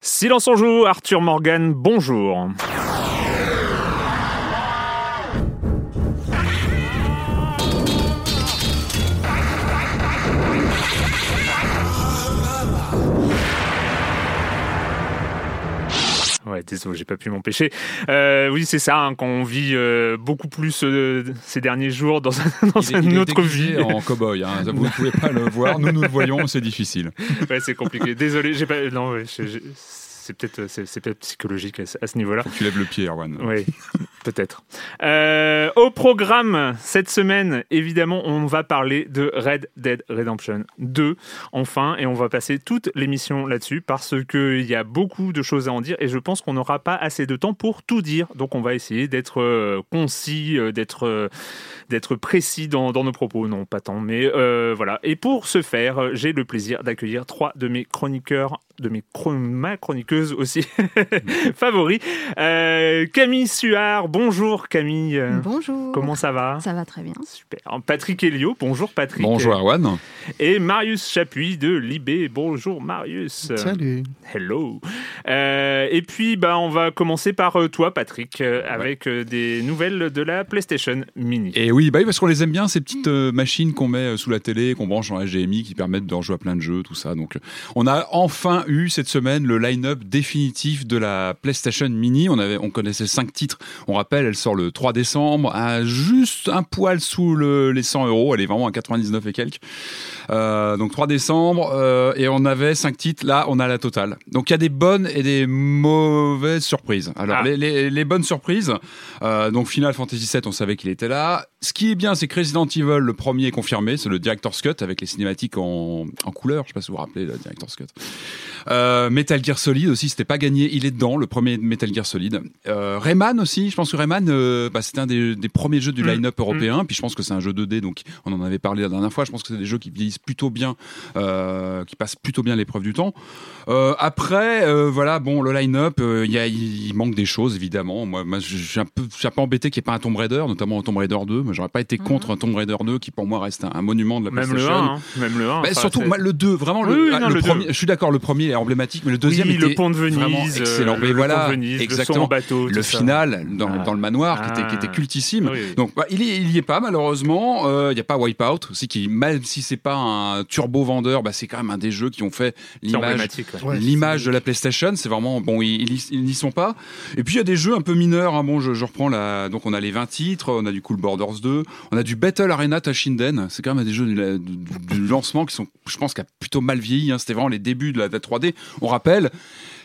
Silence en joue, Arthur Morgan, bonjour. Ouais, désolé, j'ai pas pu m'empêcher. Euh, oui, c'est ça, hein, quand on vit euh, beaucoup plus euh, ces derniers jours dans, un, dans Il est- une il est autre vie. en cow-boy. hein. Vous ne pouvez pas le voir. Nous, nous le voyons. C'est difficile. Ouais, c'est compliqué. Désolé, j'ai pas. Non, ouais, c'est peut-être c'est, peut-être psychologique à, ce- à ce niveau-là. Tu lèves le pied, Erwan. Oui, peut-être. Euh, au programme cette semaine, évidemment, on va parler de Red Dead Redemption 2, enfin, et on va passer toute l'émission là-dessus parce qu'il y a beaucoup de choses à en dire et je pense qu'on n'aura pas assez de temps pour tout dire. Donc, on va essayer d'être euh, concis, euh, d'être euh, d'être précis dans, dans nos propos. Non, pas tant, mais euh, voilà. Et pour ce faire, euh, j'ai le plaisir d'accueillir trois de mes chroniqueurs, de mes chron- ma chroniqueuse aussi favoris. Euh, Camille Suard, bonjour Camille. Bonjour. Comment ça va? Ça va très bien. Super. Patrick Helio, bonjour Patrick. Bonjour, Erwan. Et Marius Chapuis de Libé, bonjour Marius. Salut. Hello. Euh, et puis, bah, on va commencer par euh, toi, Patrick, euh, avec des nouvelles de la PlayStation Mini. Et oui, bah oui, parce qu'on les aime bien, ces petites machines qu'on met sous la télé, qu'on branche en HDMI, qui permettent d'en jouer à plein de jeux, tout ça. Donc, on a enfin eu cette semaine le line-up définitif de la PlayStation Mini. On avait, on connaissait cinq titres. On rappelle, elle sort le 3 décembre, à juste un poil sous le- les 100 euros. Elle est vraiment à 99 et quelques. Euh, donc 3 décembre, euh, et on avait cinq titres. Là, on a la totale. Donc il y a des bonnes et des mauvaises surprises. Alors Ah. les, les- les bonnes surprises, euh, donc Final Fantasy VII, on savait qu'il était là. Ce qui est bien, c'est que Resident Evil, le premier est confirmé, c'est le Director's Cut avec les cinématiques en, en couleur. Je sais pas si vous vous rappelez le Director's Cut. Euh, Metal Gear Solid aussi, c'était pas gagné, il est dedans, le premier Metal Gear Solid. Euh, Rayman aussi, je pense que Rayman, euh, bah, c'était un des, des premiers jeux du Mm. line-up européen, puis je pense que c'est un jeu 2D, donc on en avait parlé la dernière fois, je pense que c'est des jeux qui vieillissent plutôt bien, euh, qui passent plutôt bien l'épreuve du temps. Euh, après, euh, voilà, bon, le line-up, il manque des choses, évidemment. Moi, moi je suis un peu, je suis un peu embêté qu'il n'y ait pas un Tomb Raider, notamment un Tomb Raider 2. Moi, j'aurais pas été contre un Tomb Raider 2, qui pour moi reste un, un monument de la Même le PlayStation. 1, hein, même le 1. Bah, surtout moi, le 2, vraiment le, Oui, ah, non, le le premier. 2. Je suis d'accord, le premier est emblématique, mais le deuxième oui, était le pont de Venise, euh, excellent. le, mais le voilà, pont de Venise, exactement. le son bateau, Le final dans, Ah. dans le manoir qui, était, qui était Ah. cultissime. Donc bah, il, y, il y est pas malheureusement. Euh, Il n'y a pas Wipeout aussi qui même si c'est pas un turbo vendeur, bah, c'est quand même un des jeux qui ont fait l'image ouais. De la PlayStation, c'est vraiment bon, ils n'y sont pas. Et puis il y a des jeux un peu mineurs. hein. Bon, je, je reprends la. Donc on a les 20 titres, on a du Cool Borders 2, on a du Battle Arena Tashinden. C'est quand même des jeux du, du- du lancement qui sont, je pense, qui a plutôt mal vieilli. hein. C'était vraiment les débuts de la, de la 3D. On rappelle.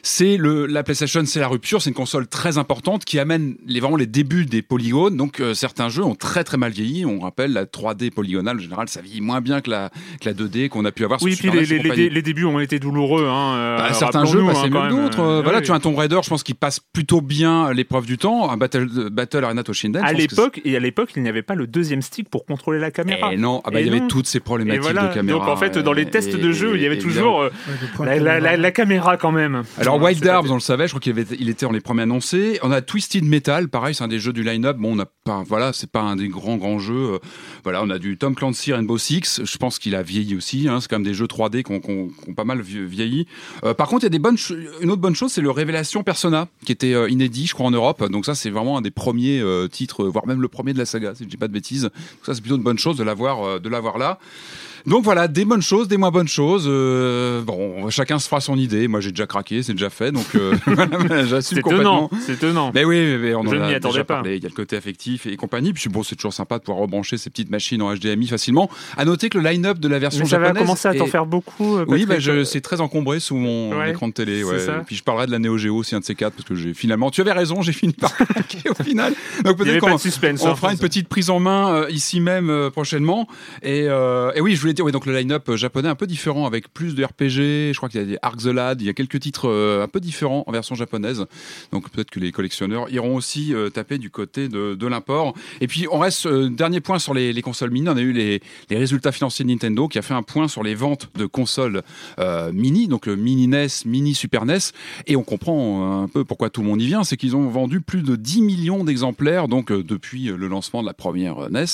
C'est le la PlayStation, c'est la rupture, c'est une console très importante qui amène les vraiment les débuts des polygones. Donc euh, certains jeux ont très très mal vieilli. On rappelle la 3D polygonale en général, ça vieillit moins bien que la que la 2D qu'on a pu avoir Oui, sur puis les, les- les- les débuts ont été douloureux. Hein, euh, Bah, certains jeux passaient hein, mieux que d'autres. euh, voilà, oui. tu as un Tomb Raider, je pense qu'il passe plutôt bien l'épreuve du temps. Un Battle, euh, Battle Arena Toshinden. À l'époque, et à l'époque, il n'y avait pas le deuxième stick pour contrôler la caméra. Et non, ah bah, Et il y avait toutes ces problématiques voilà. de caméra. Donc en fait, dans les et- tests de jeu, il y avait toujours euh, la, la- la- la caméra quand même. Alors Ouais, Wild Arms, on le savait, je crois qu'il il était en les premiers annoncés. On a Twisted Metal, pareil, c'est un des jeux du line-up. Bon, on n'a pas, voilà, c'est pas un des grands grands jeux. Euh, Voilà, on a du Tom Clancy Rainbow Six. Je pense qu'il a vieilli aussi. Hein, c'est quand même des jeux 3D qui ont, pas mal vie- vieilli. Euh, par contre, il y a des bonnes, une autre bonne chose, c'est le Révélation Persona, qui était euh, inédit, je crois, en Europe. Donc ça, c'est vraiment un des premiers euh, titres, voire même le premier de la saga, si je dis pas de bêtises. Donc ça, c'est plutôt une bonne chose de l'avoir, de l'avoir là. Donc voilà, des bonnes choses, des moins bonnes choses. Euh, bon, chacun se fera son idée. Moi, j'ai déjà craqué, c'est déjà fait, donc euh, j'assume C'est complètement. C'est étonnant. Mais oui, mais, on Je en m'y a attendais déjà pas. parlé. Il y a le côté affectif et compagnie. Puis bon, c'est toujours sympa de pouvoir rebrancher ces petites machines en HDMI facilement. À noter que le line-up de la version Mais ça va japonaise commencer à t'en faire beaucoup. euh, Oui, bah, je, c'est très encombré sous mon Ouais, écran de télé. c'est Ouais. ça. Puis je parlerai de la Neo Geo aussi, un de ces quatre, parce que j'ai finalement. Tu avais raison, j'ai fini par craquer au final. Donc peut-être qu'on on hein. fera une petite prise en main euh, ici même prochainement. Et, et oui, je voulais oui, donc le line-up euh, japonais un peu différent avec plus de RPG. Je crois qu'il y a des Ark the Lad, il y a quelques titres euh, un peu différents en version japonaise. Donc peut-être que les collectionneurs iront aussi euh, taper du côté de, de l'import. Et puis on reste, dernier point sur les, les consoles mini. On a eu les, les résultats financiers de Nintendo qui a fait un point sur les ventes de consoles mini, donc le mini NES, mini Super NES. Et on comprend un peu pourquoi tout le monde y vient. C'est qu'ils ont vendu plus de 10 millions d'exemplaires donc depuis le lancement de la première NES.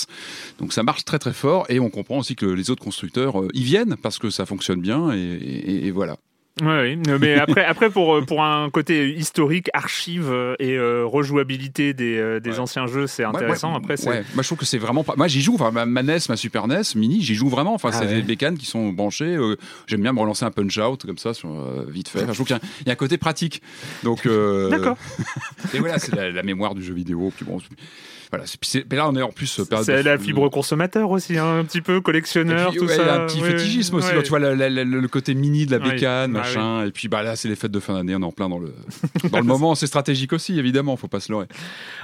Donc ça marche très très fort. Et on comprend aussi que les autres constructeurs euh, y viennent parce que ça fonctionne bien. Et, et- et voilà. Oui, mais après, après pour, euh, pour un côté historique, archive euh, et euh, rejouabilité des, des Ouais. anciens jeux, c'est intéressant. ouais, Après. Moi, je trouve que c'est vraiment pas. Moi, j'y joue. Enfin, ma, ma NES, ma Super NES, Mini, j'y joue vraiment. Enfin, Ah c'est des bécanes qui sont branchées. euh, J'aime bien me relancer un punch out comme ça, sur, euh, vite fait. Enfin, je trouve qu'il y, a- il y a un côté pratique. Donc. D'accord. Et voilà, c'est la, la mémoire du jeu vidéo. Puis bon, voilà. puis là, on est en plus. euh, c'est la fibre consommateur aussi, hein, un petit peu collectionneur, puis, tout ouais, ça. Il y a un petit Ouais, fétichisme aussi. ouais. tu vois le, côté mini de la bécane, Ah machin. Et puis bah là, c'est les fêtes de fin d'année. On est en plein dans le dans le moment. C'est stratégique aussi, évidemment. Faut pas se leurrer.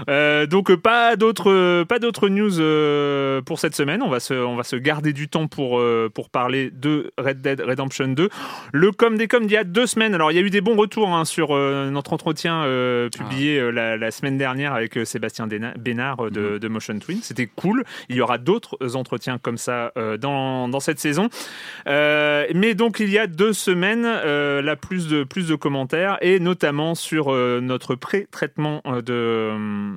Euh, donc euh, pas d'autres pas d'autres news euh, pour cette semaine. On va se on va se garder du temps pour euh, pour parler de Red Dead Redemption 2. Le com des coms d'il y a deux semaines. Alors il y a eu des bons retours hein, sur notre entretien publié euh, la, la semaine dernière avec Sébastien Bénard euh, de, de Motion Twin. C'était cool. Il y aura d'autres entretiens comme ça euh, dans dans cette saison. Euh, mais donc il y a deux semaines, euh, là plus de plus de commentaires et notamment sur euh, notre pré-traitement euh, de euh,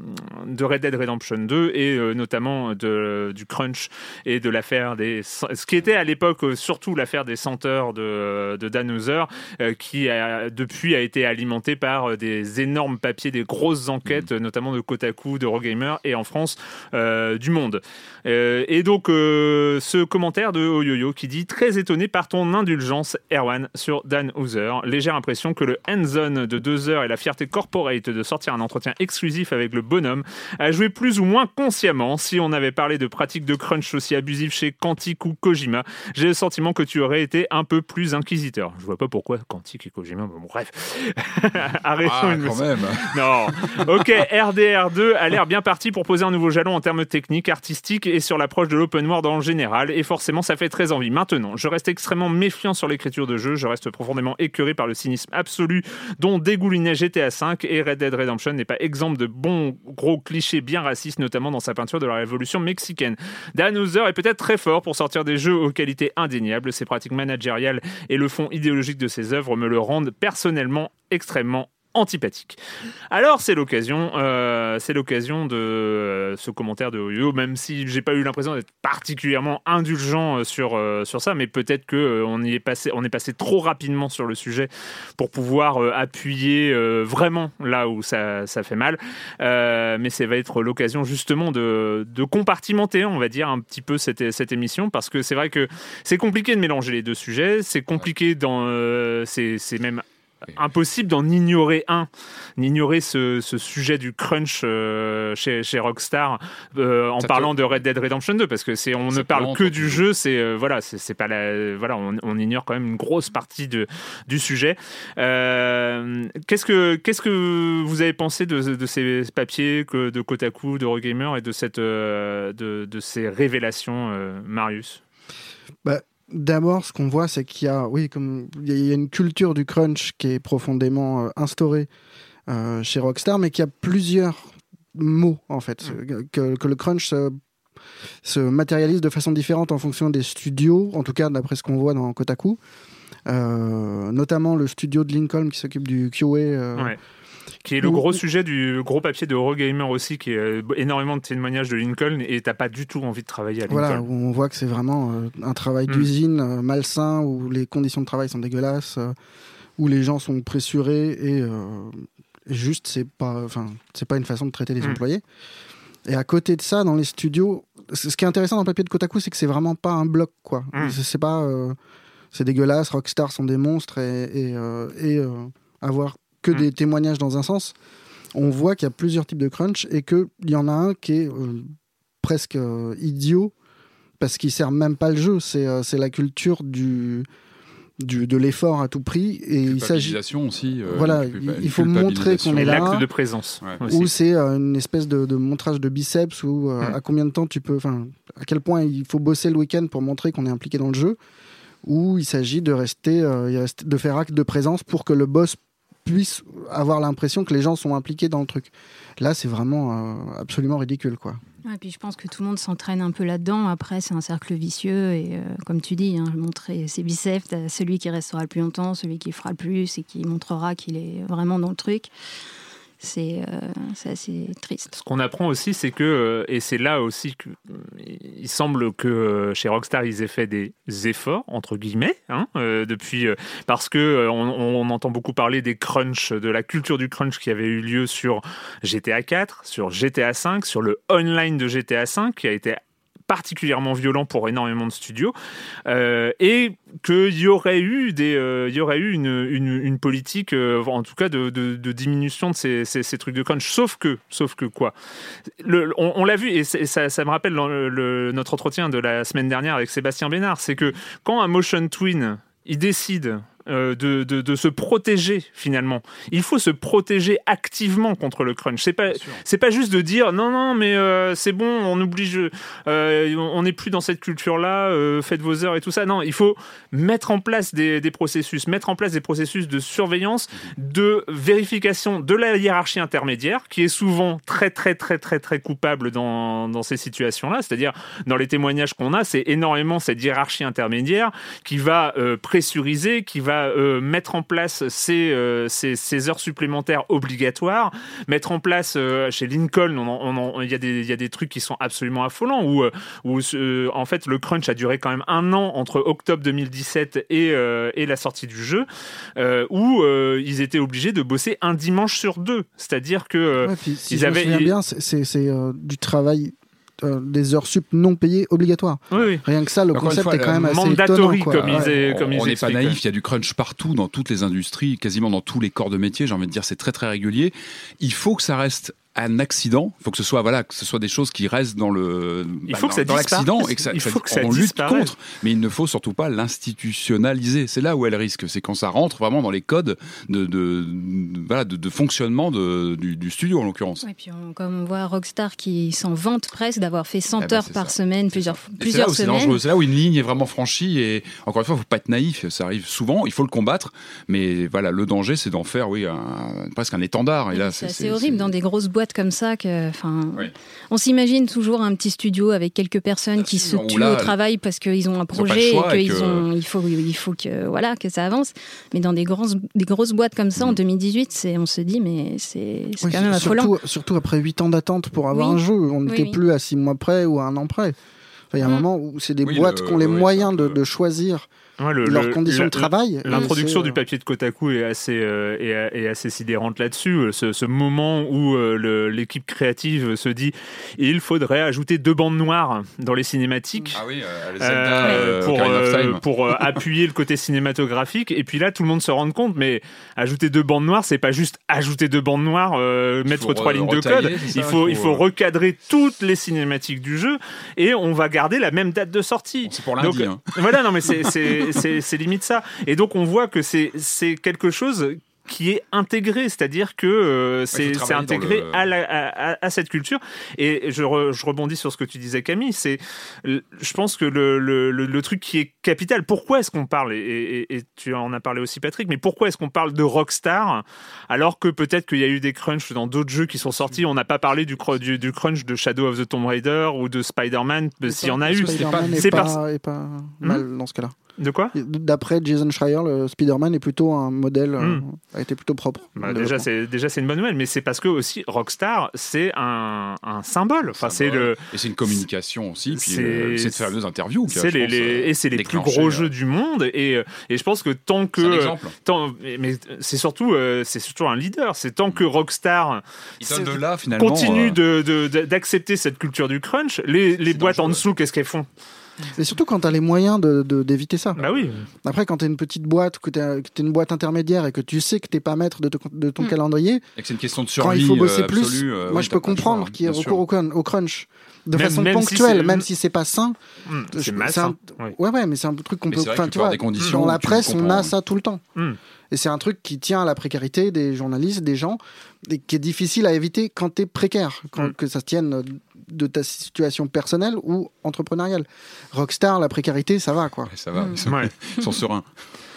de Red Dead Redemption 2 et euh, notamment de du crunch et de l'affaire des ce qui était à l'époque euh, surtout l'affaire des senteurs de de Dan Houser euh, qui a, depuis a été alimenté par euh, des énormes papiers, des grosses enquêtes, euh, notamment de Kotaku, de Eurogamer et en France euh, du Monde. Euh, et donc euh, ce commentaire de Oyoyo qui dit très étonné par ton indulgence Erwan sur Dan Houser. Légère impression que le hands-on de deux heures et la fierté corporate de sortir un entretien exclusif avec le bonhomme a joué plus ou moins consciemment. Si on avait parlé de pratiques de crunch aussi abusives chez Quantic ou Kojima, j'ai le sentiment que tu aurais été un peu plus inquisiteur. Je vois pas pourquoi Quantic et Kojima, mais bon, bref. Arrêtons Ah, une quand même. non. Ok, RDR2 a l'air bien parti pour poser un nouveau jalon en termes techniques, artistiques et sur l'approche de l'open world en général. Et forcément, ça fait très envie. Maintenant, je reste extrêmement méfiant sur l'écriture de jeu. Je reste profondément écœuré par le cynisme absolu dont dégoulinait GTA V et Red Dead Redemption n'est pas exemple de bons gros clichés bien racistes, notamment dans sa peinture de la révolution mexicaine. Dan Houser est peut-être très fort pour sortir des jeux aux qualités indéniables. Ses pratiques managériales et le fond idéologique de ses œuvres me le rendent personnellement extrêmement antipathique. Alors c'est l'occasion, euh, c'est l'occasion de euh, ce commentaire de Oyo, même si j'ai pas eu l'impression d'être particulièrement indulgent euh, sur sur ça, mais peut-être que on y est passé, on est passé trop rapidement sur le sujet pour pouvoir appuyer vraiment là où ça, ça fait mal. Mais ça va être l'occasion justement de, de compartimenter, on va dire un petit peu cette, cette émission, parce que c'est vrai que c'est compliqué de mélanger les deux sujets, c'est compliqué dans, c'est même impossible d'en ignorer un, d'ignorer ce, ce sujet du crunch euh, chez, chez Rockstar euh, en Ça parlant de Red Dead Redemption 2 parce que c'est on Ça ne parle que du jeu, c'est euh, voilà, c'est pas la voilà, on, on ignore quand même une grosse partie de du sujet. Euh, qu'est-ce que qu'est-ce que vous avez pensé de, de ces papiers que de Kotaku, de Eurogamer et de cette euh, de, de ces révélations, euh, Marius? D'abord, ce qu'on voit, c'est qu'il y a, oui, comme il y a une culture du crunch qui est profondément euh, instaurée euh, chez Rockstar, mais qu'il y a plusieurs mots en fait, que, que le crunch se, se matérialise de façon différente en fonction des studios, en tout cas d'après ce qu'on voit dans Kotaku. Euh, notamment le studio de Lincoln qui s'occupe du QA. Ouais. Qui est le gros sujet du gros papier de Eurogamer aussi, qui est euh, énormément de témoignages de Lincoln, et t'as pas du tout envie de travailler à Lincoln. Voilà, où on voit que c'est vraiment euh, un travail Mm. d'usine euh, malsain, où les conditions de travail sont dégueulasses, où les gens sont pressurés et, euh, juste c'est pas, enfin c'est pas une façon de traiter les Mm. employés. Et à côté de ça, dans les studios, ce qui est intéressant dans le papier de Kotaku, c'est que c'est vraiment pas un bloc quoi. Mm. C'est pas, euh, c'est dégueulasse. Rockstar sont des monstres et, et, euh, et, avoir que Mm. des témoignages dans un sens. On voit qu'il y a plusieurs types de crunch et qu'il y en a un qui est euh, presque euh, idiot parce qu'il sert même pas le jeu. C'est euh, c'est la culture du, du de l'effort à tout prix et il s'agit aussi. euh, Voilà, il- faut montrer qu'on est là. l'acte de présence Ouais. ou c'est euh, une espèce de, de montrage de biceps ou euh, Mm. à combien de temps tu peux enfin à quel point il faut bosser le week-end pour montrer qu'on est impliqué dans le jeu, ou il s'agit de rester, euh, il reste- de faire acte de présence pour que le boss puisse avoir l'impression que les gens sont impliqués dans le truc. Là, c'est vraiment euh, absolument ridicule, quoi. Ouais, puis je pense que tout le monde s'entraîne un peu là-dedans. Après, c'est un cercle vicieux. Et euh, comme tu dis, hein, montrer ses biceps, t'as celui qui restera le plus longtemps, celui qui fera le plus et qui montrera qu'il est vraiment dans le truc. C'est euh, c'est assez triste. Ce qu'on apprend aussi, c'est que, euh, et c'est là aussi que euh, semble que chez Rockstar, ils aient fait des efforts, entre guillemets, hein, depuis, parce que on, on entend beaucoup parler des crunchs, de la culture du crunch qui avait eu lieu sur GTA 4, sur GTA 5, sur le online de GTA 5, qui a été particulièrement violent pour énormément de studios euh, et qu'il y aurait eu des euh, y aurait eu une, une, politique euh, en tout cas de, diminution de ces, ces, trucs de crunch sauf que sauf que quoi? On, l'a vu et ça, ça, me rappelle le, le, notre entretien de la semaine dernière avec Sébastien Bénard c'est que quand un motion twin il décide euh, de, de, de, se protéger finalement. Il faut se protéger activement contre le crunch. C'est pas c'est pas juste de dire non non mais euh, c'est bon on oblige euh, on n'est plus dans cette culture là faites vos heures et tout ça. Non il faut mettre en place des, des, processus mettre en place des processus de surveillance de vérification de la hiérarchie intermédiaire qui est souvent très très très très très coupable dans, dans ces situations là. C'est-à-dire dans les témoignages qu'on a c'est énormément cette hiérarchie intermédiaire qui va euh, pressuriser qui va euh, mettre en place ces, euh, ces, ces, heures supplémentaires obligatoires, mettre en place euh, chez Lincoln, il on, on, y, a des, y a des trucs qui sont absolument affolants, où, où en fait le crunch a duré quand même un an entre octobre 2017 et, et la sortie du jeu, où ils étaient obligés de bosser un dimanche sur deux, c'est-à-dire que ouais, puis, si ils je avaient... Me bien, c'est du travail euh, des heures sup non payées obligatoires. Oui, oui. Rien que ça, le Encore concept fois, est quand même assez mandatory, étonnant. Quoi. Comme ouais. ils, comme on n'est pas naïf, il y a du crunch partout, dans toutes les industries, quasiment dans tous les corps de métier, j'ai envie de dire, c'est très très régulier. Il faut que ça reste un accident, il faut que ce soit voilà, que ce soit des choses qui restent dans le il faut bah, que ça dans l'accident et que ça, il faut que ça on lutte contre, mais il ne faut surtout pas l'institutionnaliser. C'est là où elle risque, c'est quand ça rentre vraiment dans les codes de, de, de voilà de, de fonctionnement de, du, du, studio en l'occurrence. Et puis on, comme on voit Rockstar qui s'en vante presque d'avoir fait 100 Eh ben, heures par ça. semaine, plusieurs Et plusieurs c'est là où c'est dangereux. semaines. C'est là où une ligne est vraiment franchie et encore une fois, il faut pas être naïf. Ça arrive souvent, il faut le combattre, mais voilà, le danger, c'est d'en faire, oui, un- presque un étendard. Et là, C'est horrible dans des grosses boîtes comme ça que, enfin, Oui. on s'imagine toujours un petit studio avec quelques personnes qui se tuent là, au travail parce qu'ils ont un projet et qu'ils que- ont, il faut, il faut que, voilà, que ça avance. Mais dans des grosses, des grosses boîtes comme ça en Mm. 2018, c'est, on se dit, mais c'est, c'est Oui, quand même affolant. surtout, surtout après 8 ans d'attente pour avoir Oui. un jeu. On n'était oui. plus à 6 mois près ou à un an près. Enfin, il y a un Mm. moment où c'est des Oui, boîtes le- qui ont les oui, moyens de choisir Ouais, le- leurs le- conditions la- de travail. L'introduction du papier de Kotaku est assez, euh, est, est assez sidérante là-dessus. Ce, ce moment où euh, l'équipe créative se dit il faudrait ajouter deux bandes noires dans les cinématiques. Ah oui, euh, le euh, Zelda, euh, pour, euh, euh, appuyer le côté cinématographique et puis là tout le monde se rend compte mais ajouter deux bandes noires c'est pas juste ajouter deux bandes noires euh, mettre trois lignes de code ça, il faut il euh, recadrer toutes les cinématiques du jeu et on va garder la même date de sortie C'est pour donc, lundi. hein. voilà, non, mais c'est- c'est limite ça. Et donc, on voit que c'est c'est quelque chose qui est intégré, c'est-à-dire que euh, c'est intégré le- à, la- à, cette culture. Et je, re- je rebondis sur ce que tu disais, Camille. C'est, je pense que le, le, le, le truc qui est capital. Pourquoi est-ce qu'on parle et, et- et tu en as parlé aussi, Patrick. Mais pourquoi est-ce qu'on parle de Rockstar alors que peut-être qu'il y a eu des crunchs dans d'autres jeux qui sont sortis. On n'a pas parlé du, du, du crunch de Shadow of the Tomb Raider ou de Spider-Man, s'il y en a eu. Spider-Man c'est est pas, pas mal dans ce cas-là. De quoi D'après Jason Schreier, le Spider-Man est plutôt un modèle, euh, Mm. a été plutôt propre. Bah, déjà, c'est déjà c'est une bonne nouvelle, mais c'est parce que aussi Rockstar, c'est un, un symbole. Enfin, c'est Symbole. le, Et c'est une communication aussi, puis c'est- euh, c'est de faire deux interviews. qui a, c'est les, pense, les- euh, et c'est les plus gros euh, jeux du monde. Et, et je pense que tant que C'est un exemple. tant, mais- c'est surtout euh, c'est surtout un leader. C'est tant que Rockstar Il donne de là, finalement. continue euh, de- de- de- d'accepter cette culture du crunch, les, les boîtes en dessous, qu'est-ce qu'elles font? Et surtout quand tu as les moyens de- de- d'éviter ça. Bah oui. Après, quand tu es une petite boîte, que tu es, une boîte intermédiaire et que tu sais que tu pas maître de, te- de ton Mm. calendrier, et que c'est une question de quand survie. il faut bosser euh, plus, absolue, euh, moi oui, je t'as peux comprendre qu'il y ait recours au, crun- au crunch de Même- façon même ponctuelle, même si c'est pas sain. Je- c'est un-. Oui. Ouais, ouais, mais c'est un truc qu'on peut. Enfin, tu vois, des conditions dans la presse, on a ça tout le temps. Et c'est un truc qui tient à la précarité des journalistes, des gens, et qui est difficile à éviter quand tu es précaire, quand, Mm. que ça tienne euh, de ta situation personnelle ou entrepreneuriale. Rockstar, la précarité, ça va quoi. Ouais, ça va, Mm. ils sont, Ouais. ils sont sereins.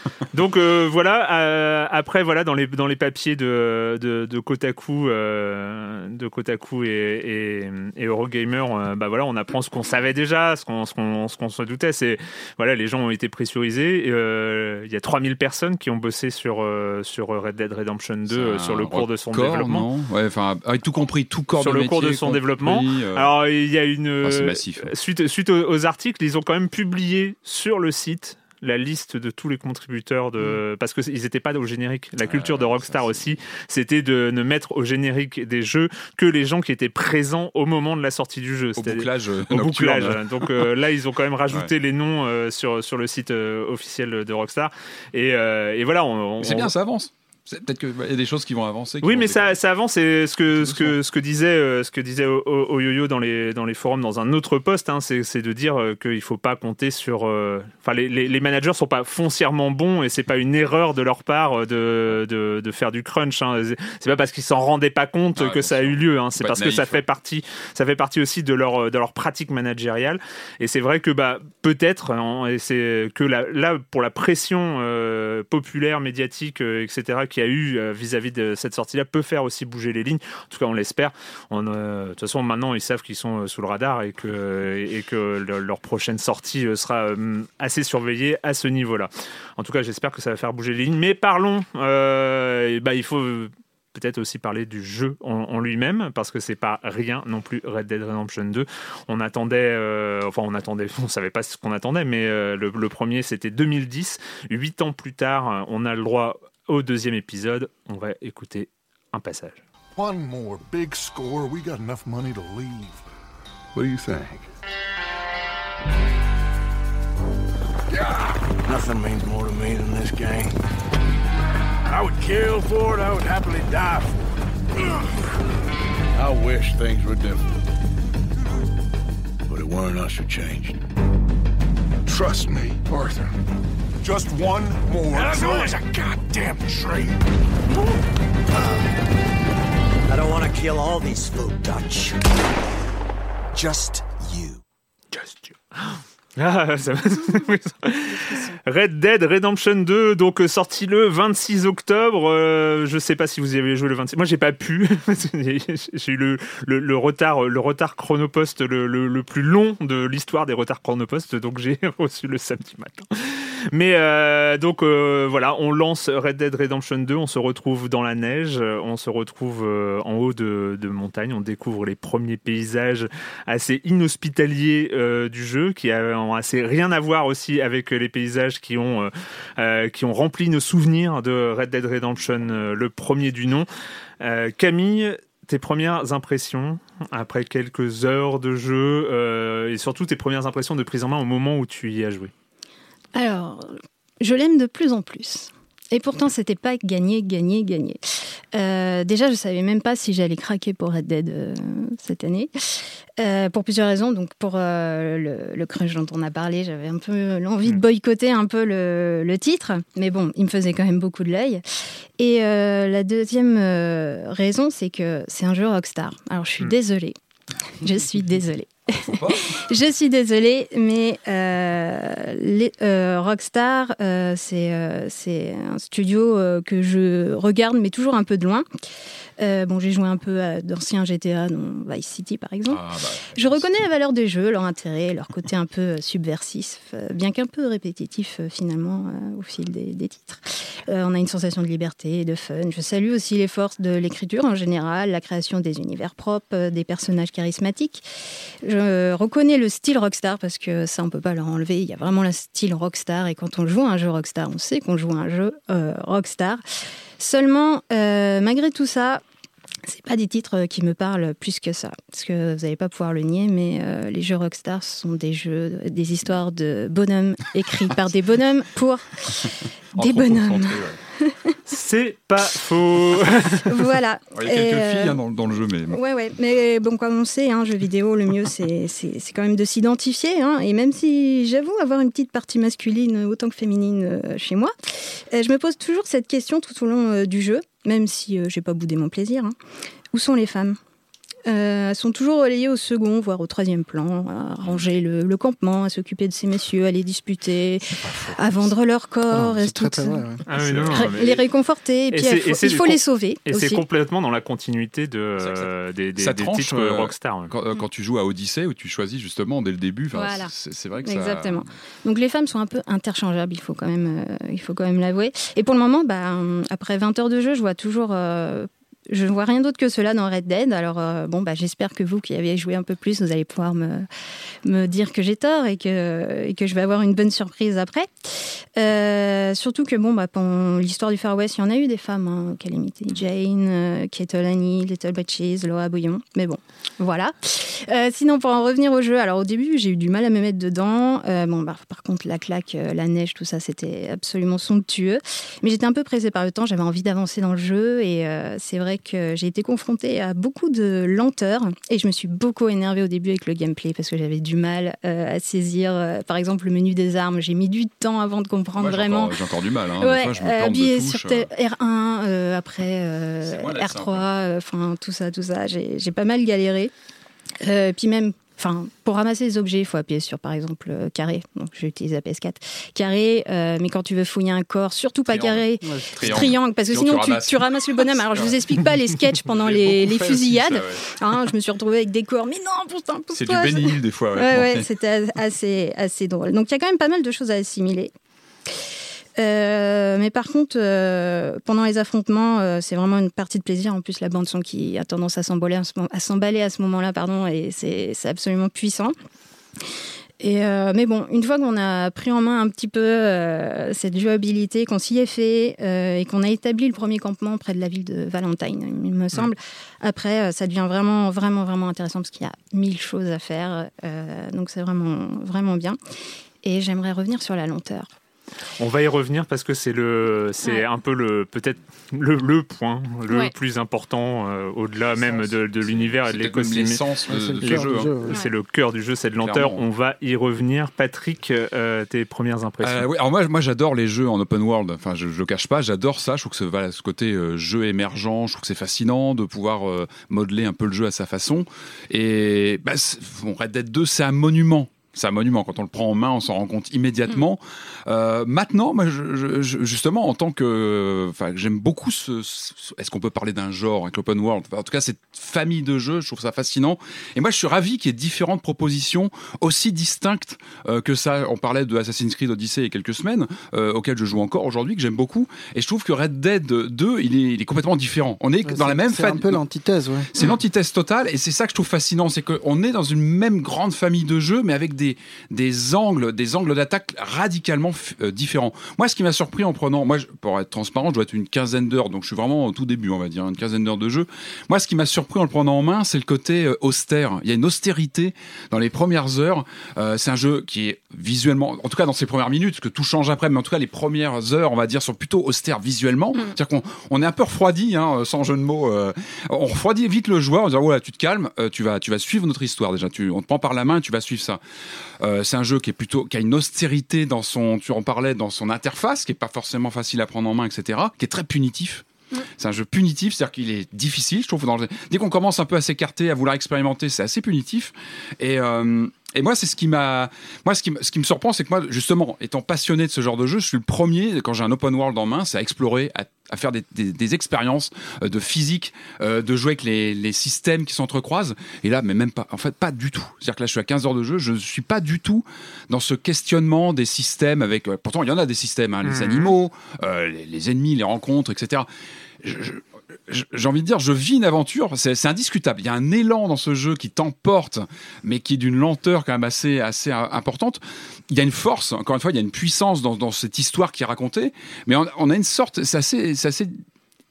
Donc euh, voilà, euh, après voilà dans les dans les papiers de de, de Kotaku, euh, de Kotaku et, et, et Eurogamer, bah voilà, on apprend ce qu'on savait déjà, ce qu'on ce qu'on se doutait, c'est voilà, les gens ont été pressurisés. Il y a 3000 personnes qui ont bossé sur sur Red Dead Redemption 2 euh, C'est sur le cours de son développement. Ouais, enfin, tout compris, tout corps Sur de le cours de métier son compris, développement. Alors il y a une massif. suite suite aux, aux articles, ils ont quand même publié sur le site la liste de tous les contributeurs de parce que ils n'étaient pas au générique. La culture de Rockstar aussi, c'était de ne mettre au générique des jeux que les gens qui étaient présents au moment de la sortie du jeu. au bouclage euh, au bouclage. Donc euh, là, ils ont quand même rajouté les noms euh, sur sur le site euh, officiel de Rockstar. Et, euh, et voilà, on, on- C'est bien, ça avance. Peut-être qu'il y a des choses qui vont avancer. qui oui, vont mais ça, ça avance. Et ce que, ce que, ce que disait, euh, ce que disait Oyoyo dans les, dans les forums, dans un autre poste, hein, c'est de dire euh, qu'il faut pas compter sur. euh, Enfin, les, les, managers sont pas foncièrement bons et c'est pas une erreur de leur part de, de, de faire du crunch. Hein. C'est- C'est pas parce qu'ils s'en rendaient pas compte Ah, que ça a eu lieu. Hein. C'est parce que ça fait ouais. partie, ça fait partie aussi de leur, de leur pratique managériale. Et c'est vrai que bah peut-être, et c'est que la- là pour la pression euh, populaire, médiatique, euh, etc. qu'il a eu euh, vis-à-vis de cette sortie-là peut faire aussi bouger les lignes. En tout cas, on l'espère. Euh, De toute façon, maintenant ils savent qu'ils sont euh, sous le radar et que leur, prochaine sortie sera assez surveillée à ce niveau-là. En tout cas, j'espère que ça va faire bouger les lignes. Mais parlons. bah il faut peut-être aussi parler du jeu en, lui-même parce que c'est pas rien non plus Red Dead Redemption 2 on attendait enfin on attendait on savait pas ce qu'on attendait mais le, le premier c'était 2010 huit ans plus tard on a le droit au deuxième épisode on va écouter un passage One more big score, we got enough money to leave. What do you think? Nothing means more to me than this game. I would kill for it, I would happily die for it. I wish things were different. But it weren't us who changed. Trust me, Arthur. Just one more. And as long as a goddamn tree. I don't want to kill all these folk, Dutch. Just you. Just you. Ah, ça- Red Dead Redemption 2, donc euh, sorti le 26 octobre. Euh, je sais pas si vous y avez joué le 26. Moi, j'ai pas pu. j'ai eu le, le, le retard, le retard chronopost le, le, le plus long de l'histoire des retards chronopost, donc j'ai reçu le samedi matin. Mais euh, donc euh, voilà, on lance Red Dead Redemption 2, on se retrouve dans la neige, euh, on se retrouve en haut de, montagne, on découvre les premiers paysages assez inhospitaliers du jeu, qui ont assez rien à voir aussi avec les paysages qui ont, qui ont rempli nos souvenirs de Red Dead Redemption, le premier du nom. Camille, tes premières impressions après quelques heures de jeu et surtout tes premières impressions de prise en main au moment où tu y as joué? Alors, je l'aime de plus en plus. Et pourtant, c'était pas gagné, gagné, gagné. Euh, déjà, je savais même pas si j'allais craquer pour Red Dead euh, cette année, Euh, pour plusieurs raisons. Donc, pour le, le crunch dont on a parlé, j'avais un peu l'envie de boycotter un peu le, le titre, mais bon, il me faisait quand même beaucoup de l'œil. Et la deuxième raison, c'est que c'est un jeu Rockstar. Alors, je suis Hmm. désolée. Je suis désolée. Je suis désolée, mais euh, les, euh, Rockstar, euh, c'est euh, c'est un studio que je regarde, mais toujours un peu de loin. Bon, j'ai joué un peu à d'anciens GTA, dont Vice City par exemple. Ah, bah, Je reconnais la valeur des jeux, leur intérêt, leur côté un peu subversif, bien qu'un peu répétitif finalement au fil des, des titres. On a une sensation de liberté et de fun. Je salue aussi les forces de l'écriture en général, la création des univers propres, des personnages charismatiques. Je reconnais le style rockstar parce que ça on peut pas leur enlever. Il y a vraiment le style rockstar et quand on joue un jeu rockstar, on sait qu'on joue un jeu euh, rockstar. Seulement, euh, malgré tout ça, c'est pas des titres qui me parlent plus que ça, parce que vous n'allez pas pouvoir le nier, mais euh, les jeux Rockstar sont des jeux, des histoires de bonhommes écrits par des bonhommes pour des bonhommes. ouais. C'est pas faux. voilà. Il y a quelques euh, filles hein, dans, dans le jeu, mais bon. Ouais, ouais. Mais bon, comme on sait, hein, jeux vidéo, le mieux, c'est c'est- c'est quand même de s'identifier. hein. Et même si j'avoue avoir une petite partie masculine autant que féminine euh, chez moi, euh, je me pose toujours cette question tout au long euh, du jeu, même si euh, j'ai pas boudé mon plaisir. hein. Où sont les femmes? Euh, elles sont toujours relayées au second, voire au troisième plan, à ranger le, le campement, à s'occuper de ces messieurs, à les disputer, à vendre leur corps, très, tout très ça. vrai. ouais. Ah oui, non, non, Ré- mais- les réconforter, et Et puis il faut, il les sauver Et c'est complètement dans la continuité de, ça- euh, des, des, ça des tranche, titres euh, Rockstar. ouais. Quand, euh, quand tu joues à Odyssey, où tu choisis justement dès le début, Voilà. c'est c'est vrai que ça. Exactement. Donc les femmes sont un peu interchangeables, il faut quand même, euh, il faut quand même l'avouer. Et pour le moment, bah, hum, après 20 heures de jeu, je vois toujours, euh, je ne vois rien d'autre que cela dans Red Dead. Alors euh, bon, bah, j'espère que vous qui avez joué un peu plus, vous allez pouvoir me, dire que j'ai tort et que, je vais avoir une bonne surprise après. Euh, surtout que bon, bah, pendant l'histoire du Far West, il y en a eu des femmes, hein, Calamity Jane, euh, Kate Little Bitches, Laura Bouillon. Mais bon, voilà. Euh, sinon, pour en revenir au jeu, alors au début, j'ai eu du mal à me mettre dedans. Bon, bah, par contre, la claque, la neige, tout ça, c'était absolument somptueux. Mais j'étais un peu pressée par le temps, j'avais envie d'avancer dans le jeu. Et c'est vrai que j'ai été confrontée à beaucoup de lenteur. Et je me suis beaucoup énervée au début avec le gameplay parce que j'avais du mal euh, à saisir, euh, par exemple, le menu des armes. J'ai mis du temps avant de comprendre vraiment. J'ai encore du mal. Hein. Ouais, fois, je me euh, sur touches, tel- euh. R1, euh, après euh, C'est moins la R3, simple. euh, enfin tout ça, tout ça. J'ai j'ai pas mal galéré. Euh, puis même, enfin, pour ramasser les objets, il faut appuyer sur, par exemple, euh, carré. Donc, j'utilise la PS4. Carré, euh, mais quand tu veux fouiller un corps, surtout pas Triangle. carré. Triangle. Triangle, parce que Sinon, sinon tu ramasses. tu ramasses le bonhomme. Alors je vous explique pas les sketchs pendant les, fusillades. ça, ouais. Hein, je me suis retrouvée avec des corps. Mais non, pourtant, pousse-toi. C'est du bénil des fois. ouais. Ouais, ouais, c'était assez, assez drôle. Donc il y a quand même pas mal de choses à assimiler. Euh, mais par contre, euh, pendant les affrontements, euh, c'est vraiment une partie de plaisir. En plus, la bande son qui a tendance à s'emballer à s'emballer à ce moment-là, pardon, et c'est absolument puissant. Et euh, mais bon, une fois qu'on a pris en main un petit peu euh, cette jouabilité, qu'on s'y est fait euh, et qu'on a établi le premier campement près de la ville de Valentine, il me semble, après, ça devient vraiment, vraiment, vraiment intéressant parce qu'il y a mille choses à faire. donc c'est vraiment, vraiment bien. Et j'aimerais revenir sur la lenteur. On va y revenir parce que c'est le, c'est Ouais. un peu le, peut-être le, le point le Ouais. plus important euh, au-delà même de, de l'univers et de l'écosystème. c'est le cœur du jeu. hein. C'est le cœur du jeu, c'est de lenteur. On va y revenir. Patrick, euh, tes premières impressions Euh, oui, alors moi, moi j'adore les jeux en open world. Enfin, je, je le cache pas, j'adore ça. Je trouve que ce, voilà, ce côté euh, jeu émergent, je trouve que c'est fascinant de pouvoir euh, modeler un peu le jeu à sa façon. Et bah, bon, Red Dead 2, c'est un monument. C'est un monument. Quand on le prend en main, on s'en rend compte immédiatement. Euh, maintenant, moi, je- je- je- justement, en tant que, enfin, j'aime beaucoup ce. ce- Est-ce qu'on peut parler d'un genre avec l'open world? Enfin, En tout cas, cette famille de jeux, je trouve ça fascinant. Et moi, je suis ravi qu'il y ait différentes propositions aussi distinctes euh, que ça. On parlait de Assassin's Creed Odyssey il y a quelques semaines, euh, auquel je joue encore aujourd'hui, que j'aime beaucoup. Et je trouve que Red Dead 2, il est, il est complètement différent. On est Ouais, dans la même C'est un famille. peu l'antithèse, ouais. C'est l'antithèse totale et c'est ça que je trouve fascinant, c'est qu'on est dans une même grande famille de jeux, mais avec des, des angles, des angles d'attaque radicalement euh, différents. Moi, ce qui m'a surpris en prenant, moi, je- pour être transparent, je dois être une quinzaine d'heures, donc je suis vraiment au tout début, on va dire, une quinzaine d'heures de jeu. Moi, ce qui m'a surpris en le prenant en main, c'est le côté euh, austère. Il y a une austérité dans les premières heures. Euh, c'est un jeu qui est visuellement, en tout cas dans ses premières minutes, parce que tout change après, mais en tout cas les premières heures, on va dire, sont plutôt austères visuellement. C'est-à-dire qu'on on est un peu refroidi, hein, sans jeu de mots. on refroidit vite le joueur en disant voilà, tu te calmes, tu vas, tu vas suivre notre histoire déjà. Tu, on te prend par la main, et tu vas suivre ça. Euh, c'est un jeu qui est plutôt, qui a une austérité dans son, tu en parlais, dans son interface, qui est pas forcément facile à prendre en main, etc. Qui est très punitif. C'est un jeu punitif, c'est-à-dire qu'il est difficile, je trouve. Dans le- Dès qu'on commence un peu à s'écarter, à vouloir expérimenter, c'est assez punitif. Et, euh, et moi, c'est ce qui m'a, moi, ce qui, me- ce qui me surprend, c'est que moi, justement, étant passionné de ce genre de jeu, je suis le premier quand j'ai un open world en main, c'est à explorer, à, à faire des, des- des expériences euh, de physique, euh, de jouer avec les, les systèmes qui s'entrecroisent. Et là, mais même pas, en fait, pas du tout. C'est-à-dire que là, je suis à 15 heures de jeu, je suis pas du tout dans ce questionnement des systèmes avec. euh, pourtant, il y en a des systèmes, hein, les Mhm. animaux, euh, les, les ennemis, les rencontres, etc. Je- j'ai envie de dire, je vis une aventure, c'est indiscutable. Il y a un élan dans ce jeu qui t'emporte, mais qui est d'une lenteur quand même assez, assez importante. Il y a une force, encore une fois, il y a une puissance dans, dans cette histoire qui est racontée, mais on, a une sorte, c'est assez, assez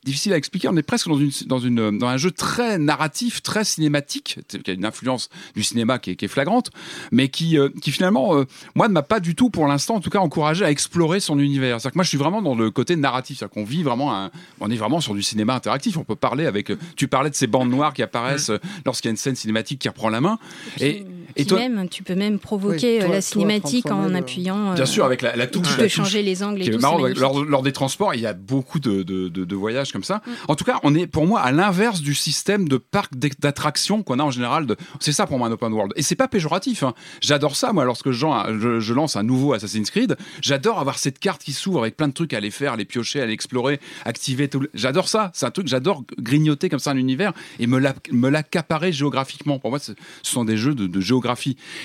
difficile à expliquer. On est presque dans, une, dans, une, dans un jeu très narratif, très cinématique, qui a une influence du cinéma qui est, qui est flagrante, mais qui, euh, qui finalement, euh, moi, ne m'a pas du tout, pour l'instant, en tout cas, encouragé à explorer son univers. C'est-à-dire que moi, je suis vraiment dans le côté narratif. C'est-à-dire qu'on vit vraiment, un, on est vraiment sur du cinéma interactif. On peut parler avec. euh, Tu parlais de ces bandes noires qui apparaissent euh, lorsqu'il y a une scène cinématique qui reprend la main. Et, Et Puis toi, même, tu peux même provoquer Oui, euh, toi- la toi, cinématique en le- appuyant. bien euh, sûr, avec la, la touche. Tu la peux touche changer les angles et tout. marrant, lors, lors des transports, il y a beaucoup de, de- de- de voyages comme ça. Mm. En tout cas, on est pour moi à l'inverse du système de parc d'attractions qu'on a en général. De... C'est ça pour moi un open world. Et c'est pas péjoratif. hein. J'adore ça, moi, lorsque je, je- je lance un nouveau Assassin's Creed. J'adore avoir cette carte qui s'ouvre avec plein de trucs à aller faire, à aller piocher, à aller explorer, activer. Tout... J'adore ça. C'est un truc, j'adore grignoter comme ça un univers et me la- me l'accaparer géographiquement. Pour moi, ce ce sont des jeux de, de géographie.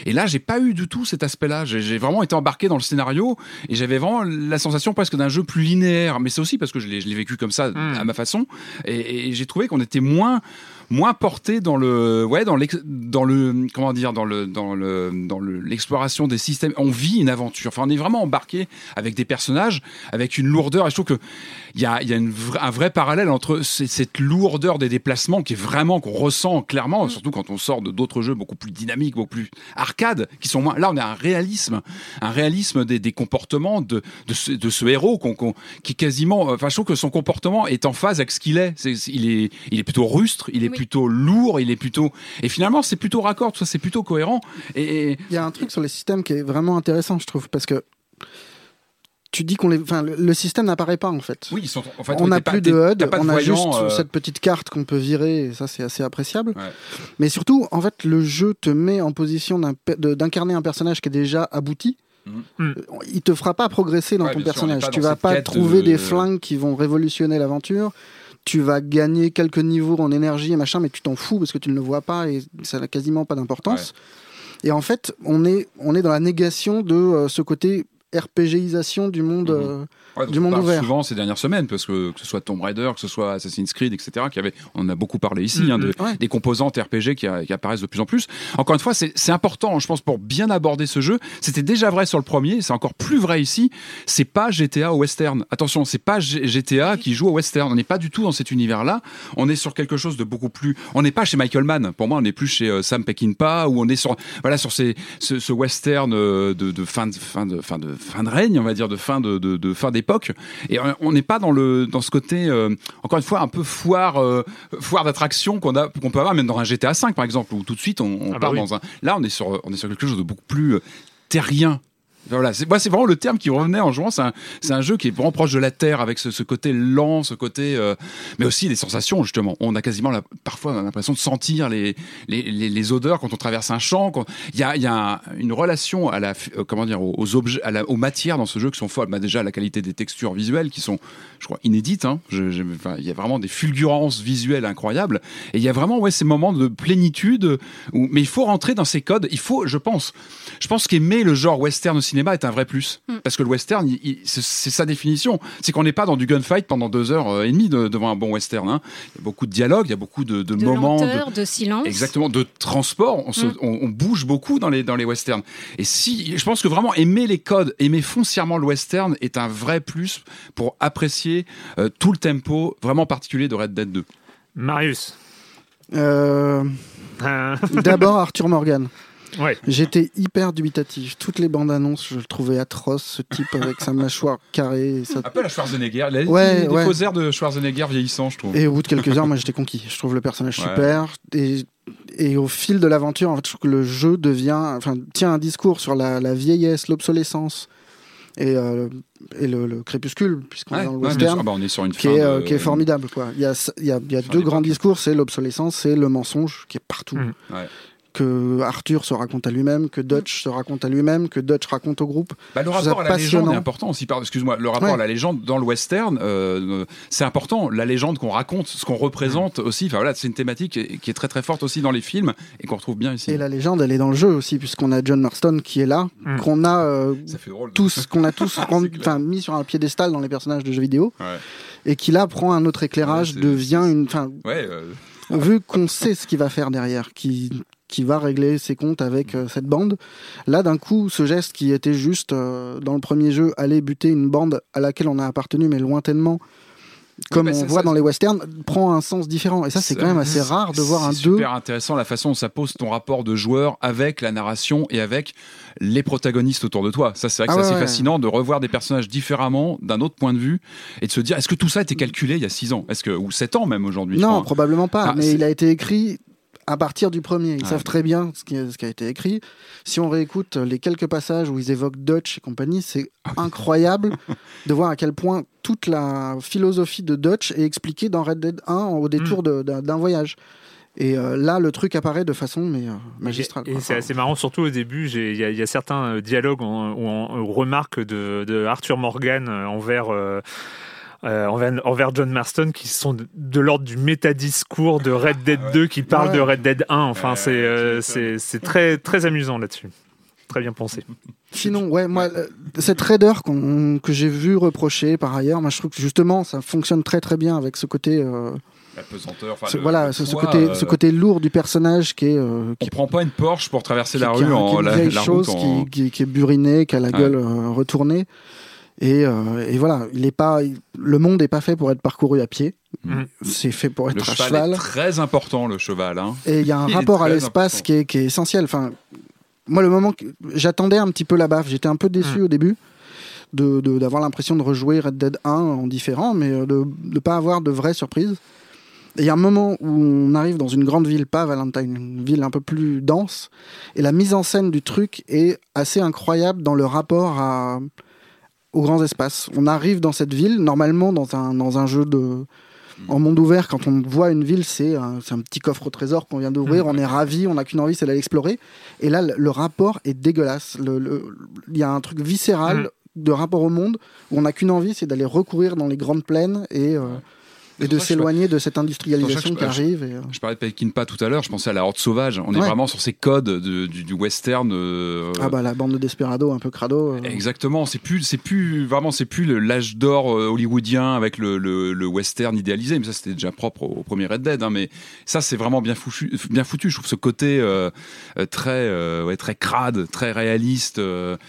Et là, j'ai pas eu du tout cet aspect-là. J'ai vraiment été embarqué dans le scénario et j'avais vraiment la sensation presque d'un jeu plus linéaire. Mais c'est aussi parce que je l'ai vécu comme ça Mm. à ma façon. Et, et j'ai trouvé qu'on était moins moins porté dans le ouais dans dans le comment dire dans le dans le dans le- l'exploration des systèmes. On vit une aventure. Enfin on est vraiment embarqué avec des personnages avec une lourdeur. Et je trouve que il y a, il y a une vra- un vrai parallèle entre cette lourdeur des déplacements qui est vraiment qu'on ressent clairement surtout quand on sort de d'autres jeux beaucoup plus dynamiques beaucoup plus arcades qui sont moins là on a un réalisme un réalisme des, des comportements de de ce, de ce héros qui est quasiment enfin je trouve que son comportement est en phase avec ce qu'il est. Il est il est plutôt rustre il est Oui. plutôt lourd il est plutôt et finalement c'est plutôt raccord c'est plutôt cohérent et, Il y a un truc sur les systèmes qui est vraiment intéressant, je trouve, parce que tu dis qu'on les, enfin, le, système n'apparaît pas en fait. oui ils sont en fait on n'a plus de HUD, t'as pas de on a voyant, juste euh, cette petite carte qu'on peut virer, et ça c'est assez appréciable. Ouais. Mais surtout, en fait, le jeu te met en position d'incarner un personnage qui est déjà abouti. Mhm. Il te fera pas progresser dans Ouais, ton sûr, personnage. pas tu vas pas trouver de- des flingues qui vont révolutionner l'aventure. Tu vas gagner quelques niveaux en énergie et machin, mais tu t'en fous parce que tu ne le vois pas et ça n'a quasiment pas d'importance. Et en fait, on est, on est dans la négation de euh, ce côté RPGisation du monde. Mhm. Ouais, du on monde parle ouvert. souvent ces dernières semaines parce que que ce soit Tomb Raider que ce soit Assassin's Creed etc qui avait on en a beaucoup parlé ici hein, de- Ouais. des composantes RPG qui, a- qui apparaissent de plus en plus. Encore une fois c'est important je pense pour bien aborder ce jeu. C'était déjà vrai sur le premier c'est encore plus vrai ici. C'est pas GTA au western. Attention c'est pas G- GTA qui joue au western. On n'est pas du tout dans cet univers là on est sur quelque chose de beaucoup plus on n'est pas chez Michael Mann. Pour moi on n'est plus chez euh, Sam Peckinpah ou on est sur voilà sur ces, ce, ce western euh, de, de fin de fin de fin de fin de règne on va dire de fin de, de, de fin et on- on n'est pas dans le dans ce côté euh, encore une fois un peu foire euh, foire d'attraction qu'on a qu'on peut avoir même dans un GTA 5 par exemple où tout de suite on, on Ah bah part oui. dans un là on est sur on est sur quelque chose de beaucoup plus euh, terrien voilà, c'est c'est vraiment le terme qui revenait en jouant. C'est un, un jeu qui est vraiment proche de la terre avec ce, côté lent, ce côté, euh, mais aussi les sensations justement. On a quasiment parfois l'impression de sentir les, les, les, les odeurs quand on traverse un champ. Il y a, y a un- une relation à la euh, comment dire aux, objets, à la- aux matières dans ce jeu qui sont folles. Bah, déjà la qualité des textures visuelles qui sont, je crois, inédites. Hein. Il y a vraiment des fulgurances visuelles incroyables. Et il y a vraiment ouais ces moments de plénitude. Mais il faut rentrer dans ces codes. Il faut, je pense, je pense qu'aimer le genre western au cinéma est un vrai plus. Mm. Parce que le western, il- il- c'est sa définition. C'est qu'on n'est pas dans du gunfight pendant deux heures euh, et demie de- devant un bon western. hein. Il y a beaucoup de dialogue, il y a beaucoup de, de De moments. de- lenteur, de silence. Exactement, de transport. On, se- Mm. on- on bouge beaucoup dans les, dans les westerns. Et si, je pense que vraiment aimer les codes, aimer foncièrement le western est un vrai plus pour apprécier euh, tout le tempo vraiment particulier de Red Dead 2. Marius. euh, Euh, D'abord Arthur Morgan. Ouais. J'étais hyper dubitatif. Toutes les bandes annonces, je le trouvais atroce, ce type avec sa mâchoire carrée. et sa- Un peu la Schwarzenegger, il a Ouais, des, ouais. airs de Schwarzenegger vieillissant, je trouve. Et au bout de quelques heures, moi j'étais conquis. Je trouve le personnage Ouais. super. Et, et au fil de l'aventure, en fait, je trouve que le jeu devient, enfin, tient un discours sur la, la vieillesse, l'obsolescence et, euh, et le, le crépuscule, puisqu'on Ouais, est dans le ouais, bien western. sûr. Ah bah, on est sur une Qui fin est, de- euh, qui est formidable quoi. Il y a, il y a, il y a Fin deux grands discours, c'est l'obsolescence, c'est le mensonge qui est partout. Mhm. Ouais. Que Arthur se raconte à lui-même, que Dutch se raconte à lui-même, que Dutch raconte au groupe. Bah, le rapport à la légende est important aussi. Pardon, Excuse-moi, le rapport Ouais. à la légende dans le western, euh, euh, c'est important. La légende qu'on raconte, ce qu'on représente aussi. Enfin voilà, c'est une thématique qui est, très très forte aussi dans les films et qu'on retrouve bien ici. Et la légende, elle est dans le jeu aussi, puisqu'on a John Marston qui est là, qu'on a euh, drôle. tous, qu'on a tous clair. enfin, mis sur un piédestal dans les personnages de jeux vidéo, Ouais. et qui là prend un autre éclairage, Ouais, devient une, enfin, Ouais, euh, vu qu'on sait ce qu'il va faire derrière, qui qui va régler ses comptes avec euh, cette bande. Là, d'un coup, ce geste qui était juste euh, dans le premier jeu, aller buter une bande à laquelle on a appartenu, mais lointainement, comme bah, on c'est voit ça, dans c'est- les westerns, prend un sens différent. Et ça, c'est C'est- quand même assez rare de voir un c'est 2. super intéressant la façon dont ça pose ton rapport de joueur avec la narration et avec les protagonistes autour de toi. Ça, c'est vrai que Ah c'est ouais, assez ouais. fascinant de revoir des personnages différemment, d'un autre point de vue, et de se dire est-ce que tout ça a été calculé il y a 6 ans? Est-ce que ou 7 ans même aujourd'hui Non, probablement pas. Ah, mais c'est- il a été écrit à partir du premier. Ils Ouais. savent très bien ce qui, ce qui a été écrit. Si on réécoute les quelques passages où ils évoquent Dutch et compagnie, c'est incroyable de voir à quel point toute la philosophie de Dutch est expliquée dans Red Dead 1 au détour de- d'un voyage. Et euh, là, le truc apparaît de façon mais, euh, magistrale. Et c'est assez marrant, surtout au début, il y, a- il y a certains euh, dialogues ou en, ou remarques de, de Arthur Morgan envers, euh, euh, envers, envers John Marston qui sont de, de l'ordre du métadiscours de Red Dead 2 qui parle de. Red Dead 1. Enfin, Ouais, c'est euh, c'est c'est très, très amusant là-dessus. Très bien pensé. Sinon, ouais, moi, euh, cette raider qu'on- que j'ai vu reprocher par ailleurs, moi je trouve que justement ça fonctionne très très bien avec ce côté, euh, La pesanteur, enfin, ce, le- voilà, le ce, poids, côté, euh, ce côté lourd du personnage qui est, euh, qui On prend pas une Porsche pour traverser la qui- qui rue a- en qui est une la, la chose route en- qui, qui- qui est burinée, qui a la gueule euh, retournée. Et, euh, et voilà, il est pas, il- le monde n'est pas fait pour être parcouru à pied. Mhm. C'est fait pour être Le à cheval, cheval. est très important, le cheval. Hein. Et il y a un Il rapport à l'espace qui est, qui est essentiel. Enfin, moi, le moment que j'attendais un petit peu la baffe, j'étais un peu déçu au début de de- d'avoir l'impression de rejouer Red Dead 1 en différent, mais euh, de ne pas avoir de vraies surprises. Et il y a un moment où on arrive dans une grande ville, pas Valentine, une ville un peu plus dense, et la mise en scène du truc est assez incroyable dans le rapport à, aux grands espaces. On arrive dans cette ville, normalement dans un, dans un jeu de, en monde ouvert, quand on voit une ville, c'est un, un petit coffre au trésor qu'on vient d'ouvrir, on est ravi, on n'a qu'une envie, c'est d'aller l'explorer. Et là, le, rapport est dégueulasse. Il y a un truc viscéral Mhm. de rapport au monde où on n'a qu'une envie, c'est d'aller recourir dans les grandes plaines et, euh, et de s'éloigner de cette industrialisation je- qui arrive. et, euh, Je parlais de Peckinpah tout à l'heure, je pensais à la Horde Sauvage. On est vraiment sur ces codes de- du, du western. euh, Ah bah la bande de Desperado, un peu crado. euh, Exactement, c'est plus, c'est plus vraiment, c'est plus l'âge d'or hollywoodien avec le, le- le western idéalisé, mais ça c'était déjà propre au, au premier Red Dead. hein, mais ça c'est vraiment bien foutu, bien foutu. Je trouve ce côté euh, très, ouais, très crade, très réaliste.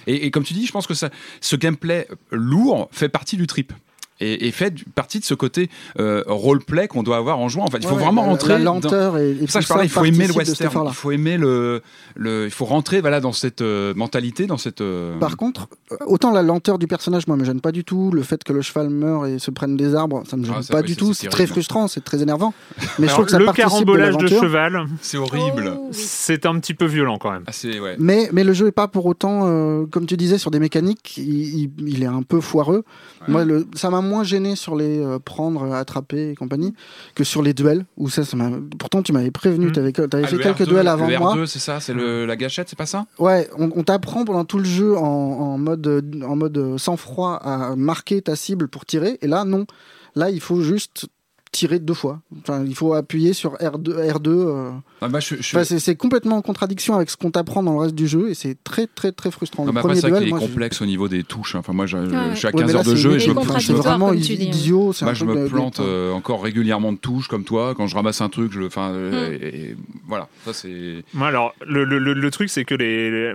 et, et comme tu dis, je pense que ça, ce gameplay lourd fait partie du trip. Et, et fait partie de ce côté euh, roleplay qu'on doit avoir en jouant. En fait, il faut ouais, vraiment la- rentrer. La dans- lenteur et, et ça je parlais, il faut aimer le de western, il faut aimer le, le, il faut rentrer voilà dans cette euh, mentalité, dans cette. euh, Par contre, autant la lenteur du personnage, moi, me gêne pas du tout. Le fait que le cheval meure et se prenne des arbres, ça me gêne Ah, ça, pas du tout. c'est très frustrant, c'est très énervant. Mais je trouve que ça le de carambolage de, l'aventure. cheval, c'est horrible. Oh, c'est un petit peu violent quand même. Ah, ouais. Mais, mais le jeu est pas pour autant, euh, comme tu disais, sur des mécaniques, il, il- il est un peu foireux. Moi, le, ça m'a moins gêné sur les euh, prendre, attraper et compagnie que sur les duels. Où ça, ça Pourtant, tu m'avais prévenu, Mm. tu avais, Ah, fait quelques R2, duels avant le moi. R2, c'est ça, c'est la gâchette, c'est pas ça? Ouais, on, on t'apprend pendant tout le jeu en, en mode, euh, en mode euh, sang-froid à marquer ta cible pour tirer. Et là, non. Là, il faut juste tirer deux fois. Enfin, il faut appuyer sur R2. R2 euh. Ah, bah, je, je- Enfin, c'est- complètement en contradiction avec ce qu'on t'apprend dans le reste du jeu et c'est très très très frustrant. Non, le mais après, premier c'est vrai duel, qu'il est moi, je- complexe au niveau des touches. Enfin, moi, je, je- Ouais. je suis à Ouais, 15 mais là, heures de jeu et je il est me, je c'est vraiment idiot. moi, je me plante euh, encore régulièrement de touches comme toi. Quand je ramasse un truc, je le. Enfin, euh, Mm. et- et voilà, ça c'est. Moi, alors, le, le- le- le truc, c'est que les, les-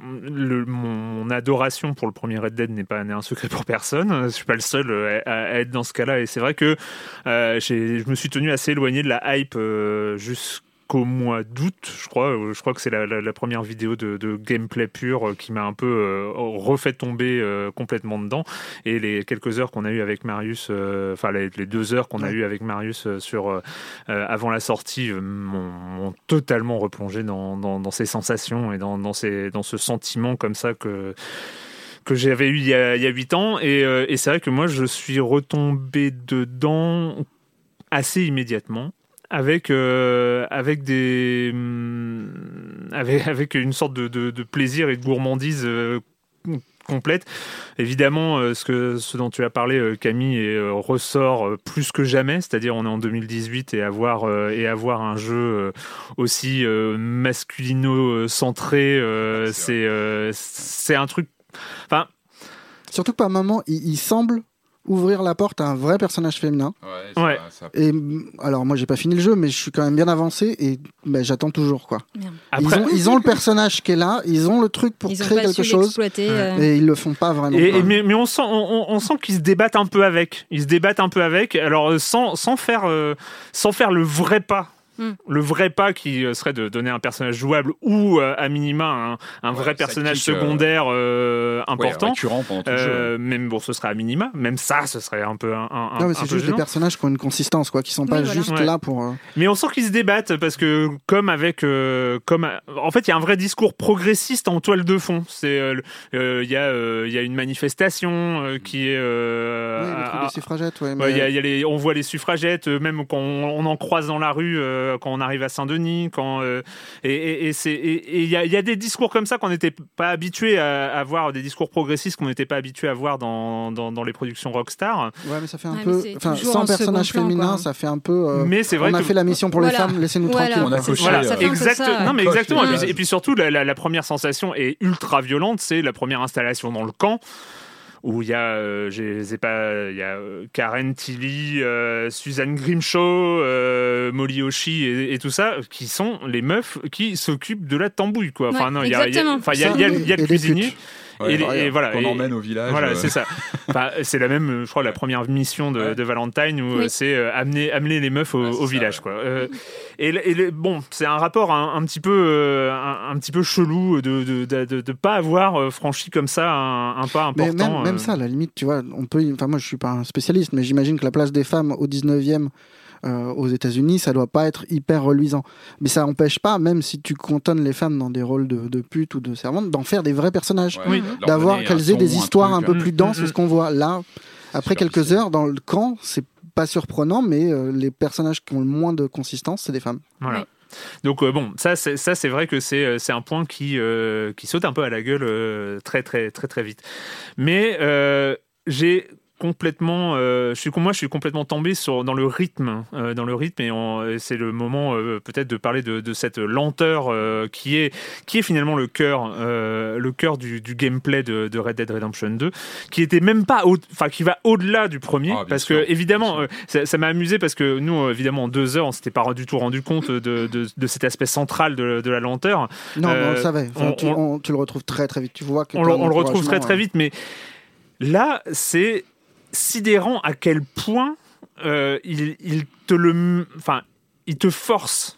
le- mon, adoration pour le premier Red Dead n'est pas un secret pour personne. Je suis pas le seul euh, à, être dans ce cas-là. Et c'est vrai que euh, je me suis tenu assez éloigné de la hype euh, jusqu'au mois d'août, je crois. Euh, Je crois que c'est la, la- la première vidéo de, de gameplay pur euh, qui m'a un peu euh, refait tomber euh, complètement dedans. Et les quelques heures qu'on a eu avec Marius, enfin les, les deux heures qu'on a Ouais. eu avec Marius sur avant la sortie m'ont totalement replongé dans, dans, dans ces sensations et dans, dans, ces, dans ce sentiment comme ça que que j'avais eu il y a il y a huit ans et, euh, et c'est vrai que moi je suis retombé dedans assez immédiatement avec euh, avec des hum, avec avec une sorte de, de, de plaisir et de gourmandise euh, complète. Évidemment, euh, ce, que, ce dont tu as parlé, euh, Camille, et, euh, ressort euh, plus que jamais. C'est-à-dire, on est en 2018 et avoir, euh, et avoir un jeu euh, aussi euh, masculino-centré, euh, Ouais, c'est c'est euh, c'est un truc. Enfin, Surtout que par moment, il, il semble ouvrir la porte à un vrai personnage féminin. ça- Ouais. ça- Et alors, moi, j'ai pas fini le jeu, mais je suis quand même bien avancé et bah, j'attends toujours quoi. après, Ils, ont, ils ont le personnage qui est là, ils ont le truc pour Ils créer quelque chose euh, et ils le font pas vraiment. Et, quoi. et- mais, mais on sent, on, on- on sent qu'ils se débattent un peu avec. Ils se débattent un peu avec. Alors euh, sans, sans faire, euh, sans faire le vrai pas Mm. Le vrai pas qui euh, serait de donner un personnage jouable ou euh, à minima un, un vrai Ouais, personnage sidekick, euh, secondaire euh, Ouais, important. récurrent pendant tout le jeu. Même bon, ce serait à minima. Même ça, ce serait un peu un, un- Non, mais un c'est peu juste des personnages qui ont une consistance, quoi, qui sont pas Oui, voilà. juste Ouais. là pour. euh, Mais on sent qu'ils se débattent parce que comme avec euh, comme en fait il y a un vrai discours progressiste en toile de fond. C'est le- euh, il y a euh, il y a une manifestation euh, qui est euh, oui, le truc à- des suffragettes, ouais. Ouais, mais- il y a- il y a les- on voit les suffragettes, euh, même quand on, on en croise dans la rue, euh, quand on arrive à Saint-Denis, quand euh, et, et, et c'est et- et il y, a, il y a des discours comme ça qu'on n'était pas habitué à, à voir, des discours progressistes qu'on n'était pas habitué à voir dans, dans, dans les productions Rockstar. Ouais, mais ça fait un Ouais, peu. Enfin, sans personnage féminin, quoi. ça fait un peu. euh, Mais c'est vrai on a que fait la mission pour les Voilà. femmes, laissez-nous Voilà. tranquilles. On a coché, Voilà, euh, peu exact. ça, Non, mais exactement. les Et puis, cases. et puis surtout, la, la- la première sensation est ultra violente. C'est la première installation dans le camp où il y a, euh, je ai pas, il y a euh, Karen Tilly, euh, Suzanne Grimshaw, euh, Molly Oshie et, et tout ça, qui sont les meufs qui s'occupent de la tambouille, quoi. Enfin Ouais, non, il y a, il y y y le cuisinier. putes. Ouais, et, voilà, qu'on emmène au village. Voilà, euh. c'est ça. Enfin, c'est la même, je crois, la première mission de, Ouais. de Valentine où Oui. euh, c'est euh, amener, amener les meufs au, Ouais, village, ouais. quoi. Euh, et, le- et le- bon, c'est un rapport un, un petit peu, euh, un, un petit peu chelou de de, de, de- de pas avoir euh, franchi comme ça un, un pas Mais important. même, même euh. ça, à la limite, tu vois, on peut. Enfin, moi, je suis pas un spécialiste, mais j'imagine que la place des femmes au 19e euh, aux États-Unis, ça doit pas être hyper reluisant. Mais ça n'empêche pas, même si tu cantonnes les femmes dans des rôles de, de pute ou de servante, d'en faire des vrais personnages. Ouais, Oui. leur D'avoir qu'elles aient des un histoires un peu euh. plus denses, c'est ce qu'on voit là. Après quelques heures dans le camp, c'est pas surprenant, mais euh, les personnages qui ont le moins de consistance, c'est des femmes. Voilà. Donc euh, bon, ça c'est ça c'est vrai que c'est c'est un point qui euh, qui saute un peu à la gueule euh, très très très très vite. Mais euh, j'ai complètement euh, je suis moi je suis complètement tombé sur dans le rythme euh, dans le rythme et c'est le moment euh, peut-être de parler de, de cette lenteur euh, qui est qui est finalement le cœur euh, le cœur du, du gameplay de, de Red Dead Redemption 2 qui était même pas enfin qui va au-delà du premier Ah, parce sûr, que évidemment euh, ça m'a amusé parce que nous euh, évidemment en deux heures on s'était pas du tout rendu compte de, de, de cet aspect central de, de la lenteur Non, mais on le savait. Enfin, on- tu, on- on- tu le retrouves très très vite. Tu vois que on, le- un on le retrouve très très vite, mais là, c'est sidérant à quel point euh, il, il te le, enfin, il te force.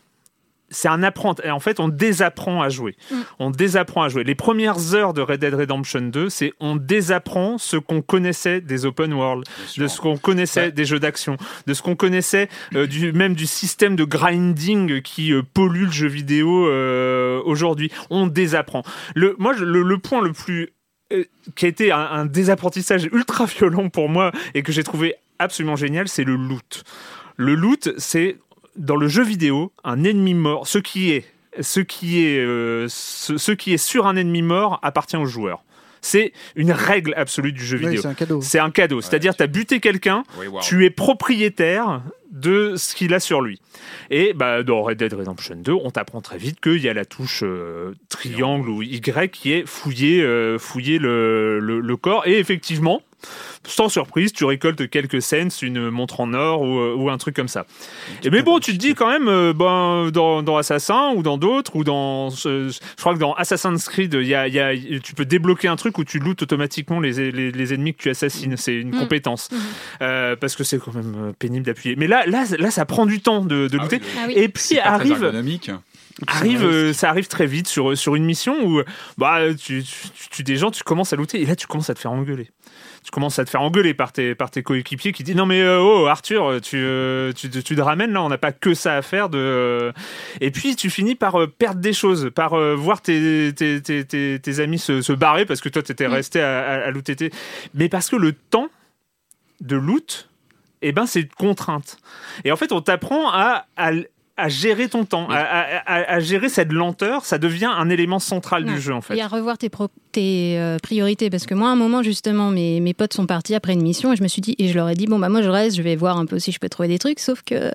C'est un apprendre. Et en fait, on désapprend à jouer. Mm. On désapprend à jouer. Les premières heures de Red Dead Redemption 2, c'est on désapprend ce qu'on connaissait des open world, de ce qu'on connaissait Ouais. des jeux d'action, de ce qu'on connaissait euh, du, même du système de grinding qui euh, pollue le jeu vidéo euh, aujourd'hui. On désapprend. Le, moi, le, le point le plus qui a été un, désapprentissage ultra violent pour moi et que j'ai trouvé absolument génial, c'est le loot. Le loot, c'est dans le jeu vidéo un ennemi mort. Ce qui est, ce qui est, euh, ce qui est sur un ennemi mort appartient au joueur. C'est une règle absolue du jeu Oui, vidéo. c'est un cadeau. C'est un cadeau. C'est-à-dire, tu as buté quelqu'un, tu es propriétaire de ce qu'il a sur lui. Et bah, dans Red Dead Redemption 2, on t'apprend très vite qu'il y a la touche euh, triangle ou Y qui est fouiller, euh, fouiller le, le- le corps. Et effectivement, sans surprise, tu récoltes quelques cents, une montre en or ou, euh, ou un truc comme ça. Et mais bon, tu te dis quand même, euh, ben, dans, dans Assassin ou dans d'autres, ou dans. ce- je crois que dans Assassin's Creed, il y a, y a- tu peux débloquer un truc où tu lootes automatiquement les, les, les ennemis que tu assassines. C'est une Mm. compétence. Euh, parce que c'est quand même pénible d'appuyer. Mais là, là, là, ça prend du temps de, de Ah looter. oui, Ah oui. Et puis arrive, arrive, euh, ça arrive très vite sur, sur une mission où bah, tu, tu, tu tues des gens, tu commences à looter, et là tu commences à te faire engueuler. Tu commences à te faire engueuler par tes, par tes coéquipiers qui disent non mais euh, oh Arthur tu, euh, tu, tu te ramènes là on n'a pas que ça à faire de euh. et puis tu finis par perdre des choses par voir tes, tes, tes, tes, tes amis se, se barrer parce que toi t'étais Mm. resté à, à, à mais parce que le temps de loot eh ben c'est une contrainte et en fait on t'apprend à, à à gérer ton temps, à, à- à- à gérer cette lenteur, ça devient un élément central du jeu en fait. Et à revoir tes, pro- tes euh, priorités. Parce que moi, à un moment, justement, mes, mes potes sont partis après une mission et je me suis dit, et je leur ai dit, bon, bah, moi, je reste, je vais voir un peu si je peux trouver des trucs. Sauf que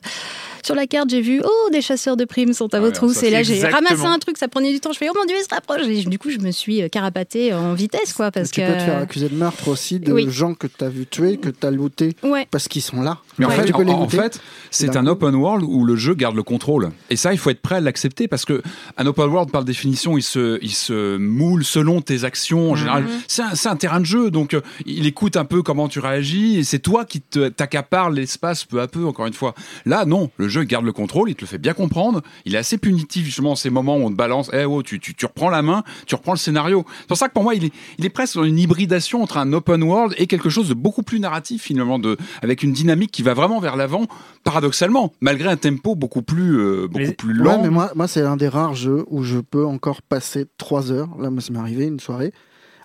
sur la carte, j'ai vu, oh, des chasseurs de primes sont à Ah votre ouais, Et là, j'ai ramassé un truc, ça prenait du temps. Je fais, oh mon dieu, il se rapproche. Et du coup, je me suis euh, carapatée en vitesse, quoi. Parce tu que. peux te faire accuser de meurtre aussi de Oui. gens que tu as vu tuer, que tu as looté Ouais. parce qu'ils sont là. Mais en Ouais. fait, tu en, fait, c'est un open world où le jeu garde le contrôle. Et ça, il faut être près à l'accepter parce que un open world, par définition, il se, il se moule selon tes actions en général. C'est un, c'est un terrain de jeu, donc euh, il écoute un peu comment tu réagis et c'est toi qui t'accapares l'espace peu à peu. Encore une fois, là non, le jeu garde le contrôle, il te le fait bien comprendre. Il est assez punitif justement en ces moments où on te balance, eh oh, tu, tu, tu reprends la main, tu reprends le scénario. C'est pour ça que pour moi, il est, il est presque dans une hybridation entre un open world et quelque chose de beaucoup plus narratif finalement, de, avec une dynamique qui va vraiment vers l'avant, paradoxalement, malgré un tempo beaucoup plus, euh, beaucoup Mais- plus Ouais, lent. mais moi, moi c'est un des rares jeux où je peux encore passer trois heures. Là, moi, ça m'est arrivé une soirée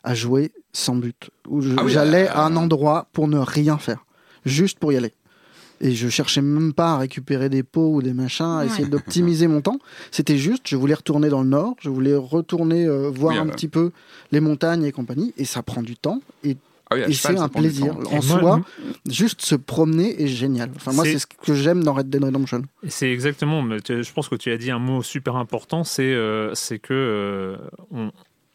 à jouer sans but. Où Ah oui, j'allais euh, à un endroit pour ne rien faire, juste pour y aller. Et je cherchais même pas à récupérer des pots ou des machins, à essayer d'optimiser mon temps. C'était juste, je voulais retourner dans le nord, je voulais retourner euh, voir Oui, un euh, petit peu les montagnes et compagnie. Et ça prend du temps. Et, Ah oui, et c'est un plaisir. En moi- soi, juste se promener est génial. Enfin, moi, C'est- ce que j'aime dans Red Dead Redemption. C'est exactement, mais tu- je pense que tu as dit un mot super important, c'est euh, c'est que euh, on-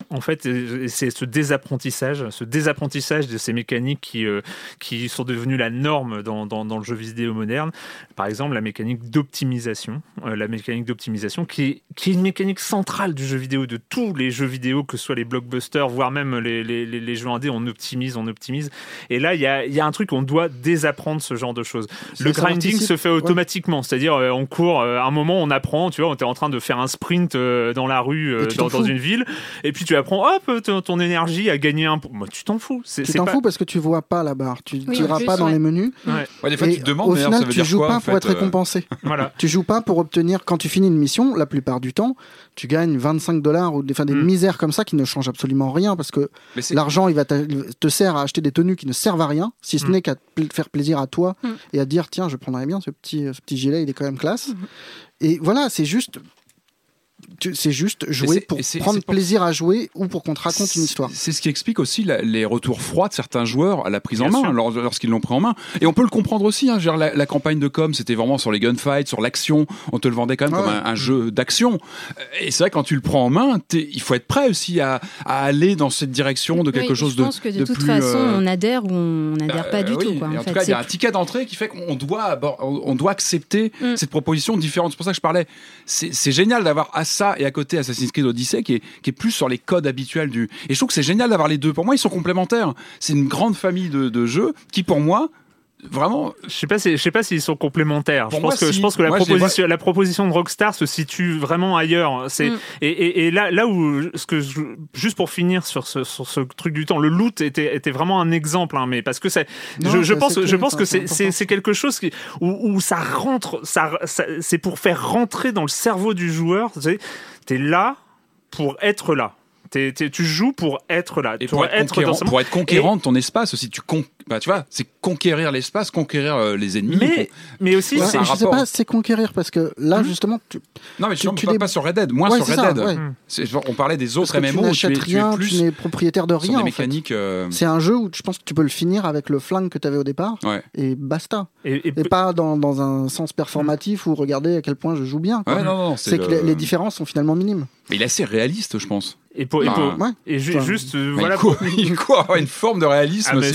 en fait, c'est ce désapprentissage, ce désapprentissage de ces mécaniques qui, euh, qui sont devenues la norme dans, dans, dans le jeu vidéo moderne. Par exemple, la mécanique d'optimisation, euh, la mécanique d'optimisation qui est, qui est une mécanique centrale du jeu vidéo, de tous les jeux vidéo, que ce soit les blockbusters, voire même les, les, les, jeux indés, on optimise, on optimise. Et là, il y a, y a un truc, on doit désapprendre ce genre de choses. Le grinding se fait ouais. automatiquement, c'est-à-dire euh, on court, euh, à un moment on apprend, tu vois, on est en train de faire un sprint dans la rue, dans, dans une ville, et puis tu apprends, hop, ton, ton énergie à gagner un... Moi, tu t'en fous. C'est, Tu c'est t'en pas... fous parce que tu vois pas la barre. Tu Oui, plus, pas dans ouais. les menus. Ouais, Ouais, des fois, Et tu te demandes, au final, ça veut tu dire joues quoi, pas en pour fait, être euh, récompensé. voilà. Tu joues pas pour obtenir, quand tu finis une mission, la plupart du temps, tu gagnes 25 dollars ou des, enfin, des Mm. misères comme ça qui ne changent absolument rien parce que l'argent, il va te sert à acheter des tenues qui ne servent à rien, si ce Mm. n'est qu'à te pl- faire plaisir à toi Mm. et à te dire, tiens, je prendrais bien ce petit, ce petit gilet, il est quand même classe. Et voilà, c'est juste. C'est juste jouer pour prendre plaisir à jouer ou pour qu'on te raconte une histoire. C'est ce qui explique aussi la- les retours froids de certains joueurs à la prise en main lors- lorsqu'ils l'ont pris en main. Et on peut le comprendre aussi. Hein, Je la, la campagne de com, c'était vraiment sur les gunfights, sur l'action. On te le vendait quand même comme un, un jeu d'action. Et c'est vrai quand tu le prends en main, il faut être prêt aussi à, à aller dans cette direction de quelque Oui, chose je de. pense que de, de toute plus, façon, euh, on adhère ou on n'adhère bah, pas du oui. tout. Quoi, en en fait. tout cas, il y a C'est- un ticket d'entrée qui fait qu'on doit, on doit accepter Mm. cette proposition différente. C'est pour ça que je parlais. C'est génial d'avoir à ça et à côté Assassin's Creed Odyssey qui est, qui est plus sur les codes habituels du. Et je trouve que c'est génial d'avoir les deux. Pour moi, ils sont complémentaires. C'est une grande famille de, de jeux qui, pour moi, vraiment. Je sais pas, si- je sais pas s'ils sont complémentaires. Pour je pense moi, que si. je pense que la Moi, proposition, la proposition de Rockstar se situe vraiment ailleurs. C'est Mm. et, et, et là, là où ce que je- juste pour finir sur ce, sur ce truc du temps, le loot était, était vraiment un exemple, hein, mais parce que c'est, je, pense, je pense que c'est c'est, quelque chose qui, où, où ça rentre, ça, ça- c'est pour faire rentrer dans le cerveau du joueur. Tu sais, t'es là pour être là. T'es- t'es- tu joues pour être là. Et pour, pour être, dans ce pour être conquérant de ton espace aussi, tu, con, bah, tu vois, c'est conquérir l'espace, conquérir euh, les ennemis. Mais, mais aussi, Ouais, c'est, je sais rapport. pas, c'est conquérir parce que là, Hmm. justement, tu, Non, mais tu- tu, tu pas, sur Red Dead, moins Ouais, sur Red ça, Dead. ouais. C'est- On parlait des parce autres tu MMO où tu es, n'achètes tu es rien, tu n'es propriétaire de rien. des en fait. mécaniques. euh, C'est un jeu où je pense que tu peux le finir avec le flingue que tu avais au départ Ouais. et basta. et- et- Et pas dans, dans un sens performatif où regarder à quel point je joue bien. quoi. Ouais, non, non, c'est que le- les, les différences sont finalement minimes. Mais il est assez réaliste, je pense. et pour- et pour- Ouais. et ju- Enfin, juste, euh, voilà. il, court, il court avoir une forme de réalisme Ah, c'est-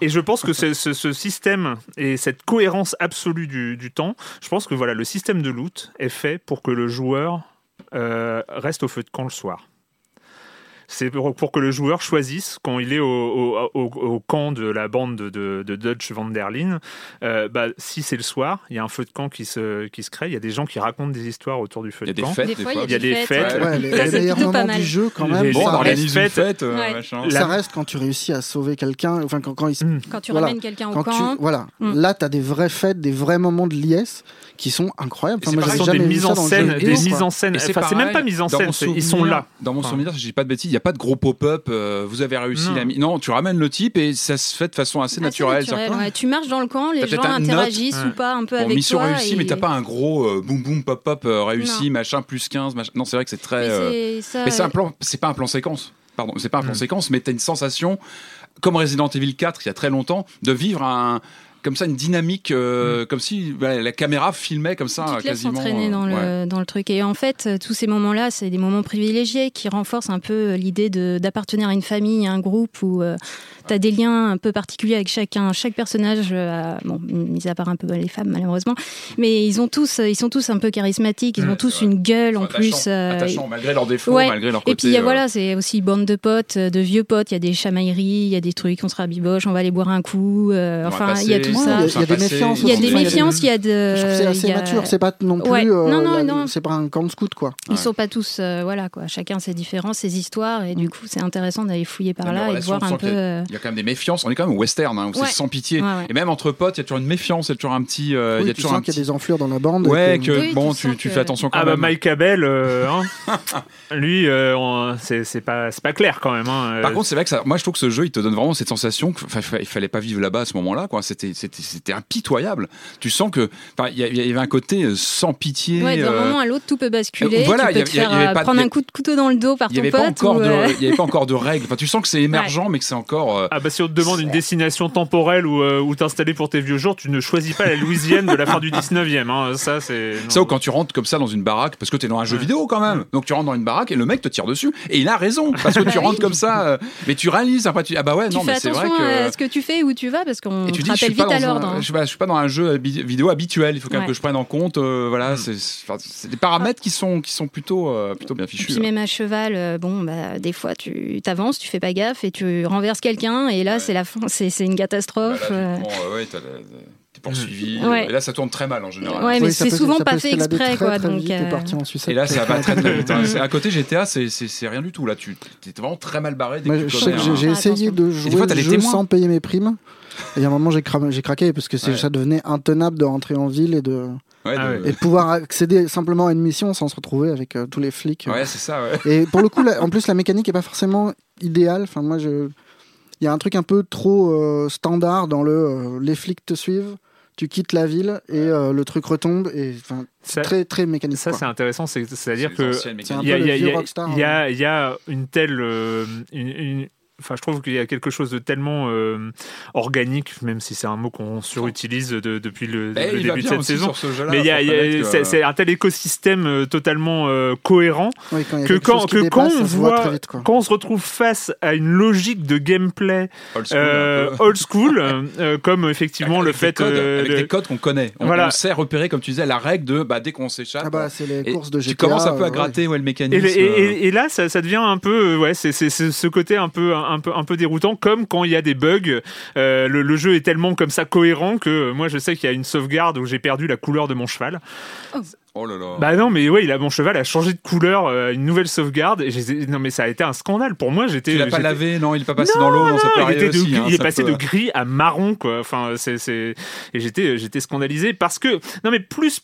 Et je pense que ce, système et cette cohérence absolue du, du temps, je pense que voilà, le système de loot est fait pour que le joueur euh, reste au feu de camp le soir. C'est pour, pour que le joueur choisisse, quand il est au, au- au- au camp de la bande de, de, de Dutch van der Linde, euh, bah, si c'est le soir, il y a un feu de camp qui se, qui se crée, il y a des gens qui racontent des histoires autour du feu Il y a de des camp. fêtes, Des fois, fois. Il y a des fêtes. Ouais, les, les c'est meilleurs moments mal. du jeu, quand même, Les- Bon, ça, les fêtes- fêtes, euh, Ouais. ça reste quand tu réussis à sauver quelqu'un, enfin quand, quand il Mm. Quand tu Voilà. ramènes quelqu'un au quand tu, camp, voilà, Mm. là tu as des vraies fêtes, des vrais moments de liesse qui sont incroyables. Enfin, c'est moi, des mises en scène, des mises en scène. C'est même pas mise en scène, ils sont là. Dans mon souvenir, si je dis pas de bêtises, il n'y a pas de gros pop-up, euh, vous avez réussi Non. la mi- Non, tu ramènes le type et ça se fait de façon assez assez naturelle. ouais. Tu marches dans le camp, les gens note, interagissent ou pas un peu Bon, avec mission toi. réussie, et- mais t'as pas un gros euh, boum boum pop pop euh, réussi, Non. machin, plus 15, machin. Non, c'est vrai que c'est très. Mais euh, c'est ça, Mais c'est un plan, c'est pas un plan séquence. Pardon, c'est pas un plan Mm. séquence, mais t'as une sensation, comme Resident Evil 4 il y a très longtemps, de vivre un, comme ça une dynamique, euh, comme si bah, la caméra filmait comme ça tu quasiment. entraîner dans, euh, le, dans le truc. Et en fait, euh, tous ces moments-là, c'est des moments privilégiés qui renforcent un peu euh, l'idée de- d'appartenir à une famille, à un groupe où tu as des liens un peu particuliers avec chacun. Chaque personnage, euh, a- bon, mis à part un peu les femmes malheureusement, mais ils ont tous, ils sont tous un peu charismatiques. Ils ont tous c'est vrai. une gueule en attachant, plus. euh, attachant, malgré leurs défauts, ouais. malgré leur Et côté. puis il y a- euh, voilà, c'est aussi bande de potes, euh, de vieux potes. Il y a des chamailleries, il y a des trucs, on se rabiboche, on va aller boire un coup. euh, enfin, il y a passer, tout Ouais, ça. il y a- il y a des méfiances Il y a des méfiances, il y a de. Je trouve que c'est assez mature, c'est pas non plus. Ouais. euh, Non, non, non. C'est pas un camp de scout, quoi. Ils sont pas tous, euh, voilà quoi. Chacun ses différences, ses histoires, et du coup, c'est intéressant d'aller fouiller par Même là et de voir on un peu. euh, Il y a quand même des méfiances. On est quand même au western, hein, où c'est sans pitié. Et même entre potes, il y a toujours une méfiance, il y a toujours un petit. il y a toujours qu'il y a petit. des enflures dans la bande. Ouais, que- bon, tu fais attention quand Ah bah même. Mike Abel, hein, lui, euh, on- c'est pas, c'est pas clair quand même. hein. Par contre, c'est vrai que ça, moi, je trouve que ce jeu, il te donne vraiment cette sensation qu'il il fallait pas vivre là-bas à ce moment-là, quoi. C'était, c'était, impitoyable. Tu sens que, enfin, il y, avait un côté euh, sans pitié. Ouais, d'un euh, moment à l'autre, tout peut basculer. euh, voilà, tu y peux a- te il y a- faire il y avait pas de- prendre il y a- un coup de couteau dans le dos par ton avait pas pote. ou, euh, il y avait pas encore de règles. Enfin, tu sens que c'est émergent, mais que c'est encore. euh, Ah bah si on te demande une destination temporelle où, euh, où t'installer pour tes vieux jours, tu ne choisis pas la Louisiane de la fin du 19e. Hein. Ça, c'est... Ça, ou quand tu rentres comme ça dans une baraque, parce que t'es dans un jeu vidéo quand même. Donc tu rentres dans une baraque et le mec te tire dessus. Et il a raison, parce que tu Bah rentres comme ça. euh, mais tu réalises après, tu ah bah ouais, tu non, mais c'est vrai attention que. à ce que tu fais où tu vas parce qu'on Et te tu dis, je suis, rappelle pas vite à l'ordre. hein. je, suis pas, je suis pas dans un jeu vidéo habituel. Il faut quand même Ouais. que je prenne en compte. euh, voilà, c'est enfin, c'est des paramètres qui sont qui sont plutôt euh, plutôt bien fichus. puis hein. même à cheval, euh, bon, bah, des fois tu t'avances, tu fais pas gaffe et tu renverses quelqu'un et là Ouais. c'est la fin, c'est c'est une Bah, catastrophe. là, euh. euh, la- t'es poursuivi. Ouais. Et là, ça tourne très mal en général. Ouais, mais Oui, c'est souvent pas fait exprès, très, quoi, très donc, vite et euh, en là, ça va très très vite. hein. C'est- À côté, GTA, c'est- c'est c'est rien du tout. Là, tu es vraiment très mal barré. dès Moi, que je tu sais que commets j'ai Ah, essayé de des jouer le jeu témoins. sans payer mes primes. Et à un moment, j'ai craqué parce que c'est- Ouais. ça devenait intenable de rentrer en ville et de, Ouais, Ah de- et de pouvoir accéder simplement à une mission sans se retrouver avec euh, tous les flics. ouais, c'est ça. Ouais. Et pour le coup, la- en plus, la mécanique est pas forcément idéale. Enfin, moi, je... il y a un truc un peu trop euh, standard dans le euh, les flics te suivent, tu quittes la ville et euh, le truc retombe. Et enfin, Ça, très très mécanique. ça c'est intéressant, c'est- c'est-à-dire C'est que C'est il y a, il y a- il y a- il y a- hein. il y a une telle. euh, une- une- Enfin, je trouve qu'il y a quelque chose de tellement euh, organique, même si c'est un mot qu'on surutilise de- depuis le, Eh, le début de cette saison. ce Mais il y a- que- c'est un tel écosystème euh, totalement euh, cohérent Oui, quand que quand, on se voit voit, très vite, quoi. quand on se retrouve face à une logique de gameplay Old school, euh, old euh, euh, comme effectivement Avec le des fait codes, euh, avec le- des codes qu'on connaît. On, Voilà. on sait repérer, comme tu disais, la règle de bah, dès qu'on s'échappe. Ah bah, tu commences un peu à gratter ouais, le Et, mécanisme. et- et- et là, ça, ça devient un peu, ouais, c'est ce côté un peu, un peu, un peu déroutant, comme quand il y a des bugs. euh, le, le jeu est tellement comme ça cohérent que euh, moi, je sais qu'il y a une sauvegarde où j'ai perdu la couleur de mon cheval. Oh là là. Bah non, mais ouais, il a mon cheval a changé de couleur, euh, une nouvelle sauvegarde. Et non, mais ça a été un scandale pour moi. J'étais. tu l'as pas lavé, non, il est pas passé Non, dans l'eau, non, ça peut il, était de- aussi. hein, il est passé peut- de gris à marron, quoi. Enfin, c'est, c'est... et j'étais, j'étais scandalisé parce que, non, mais plus,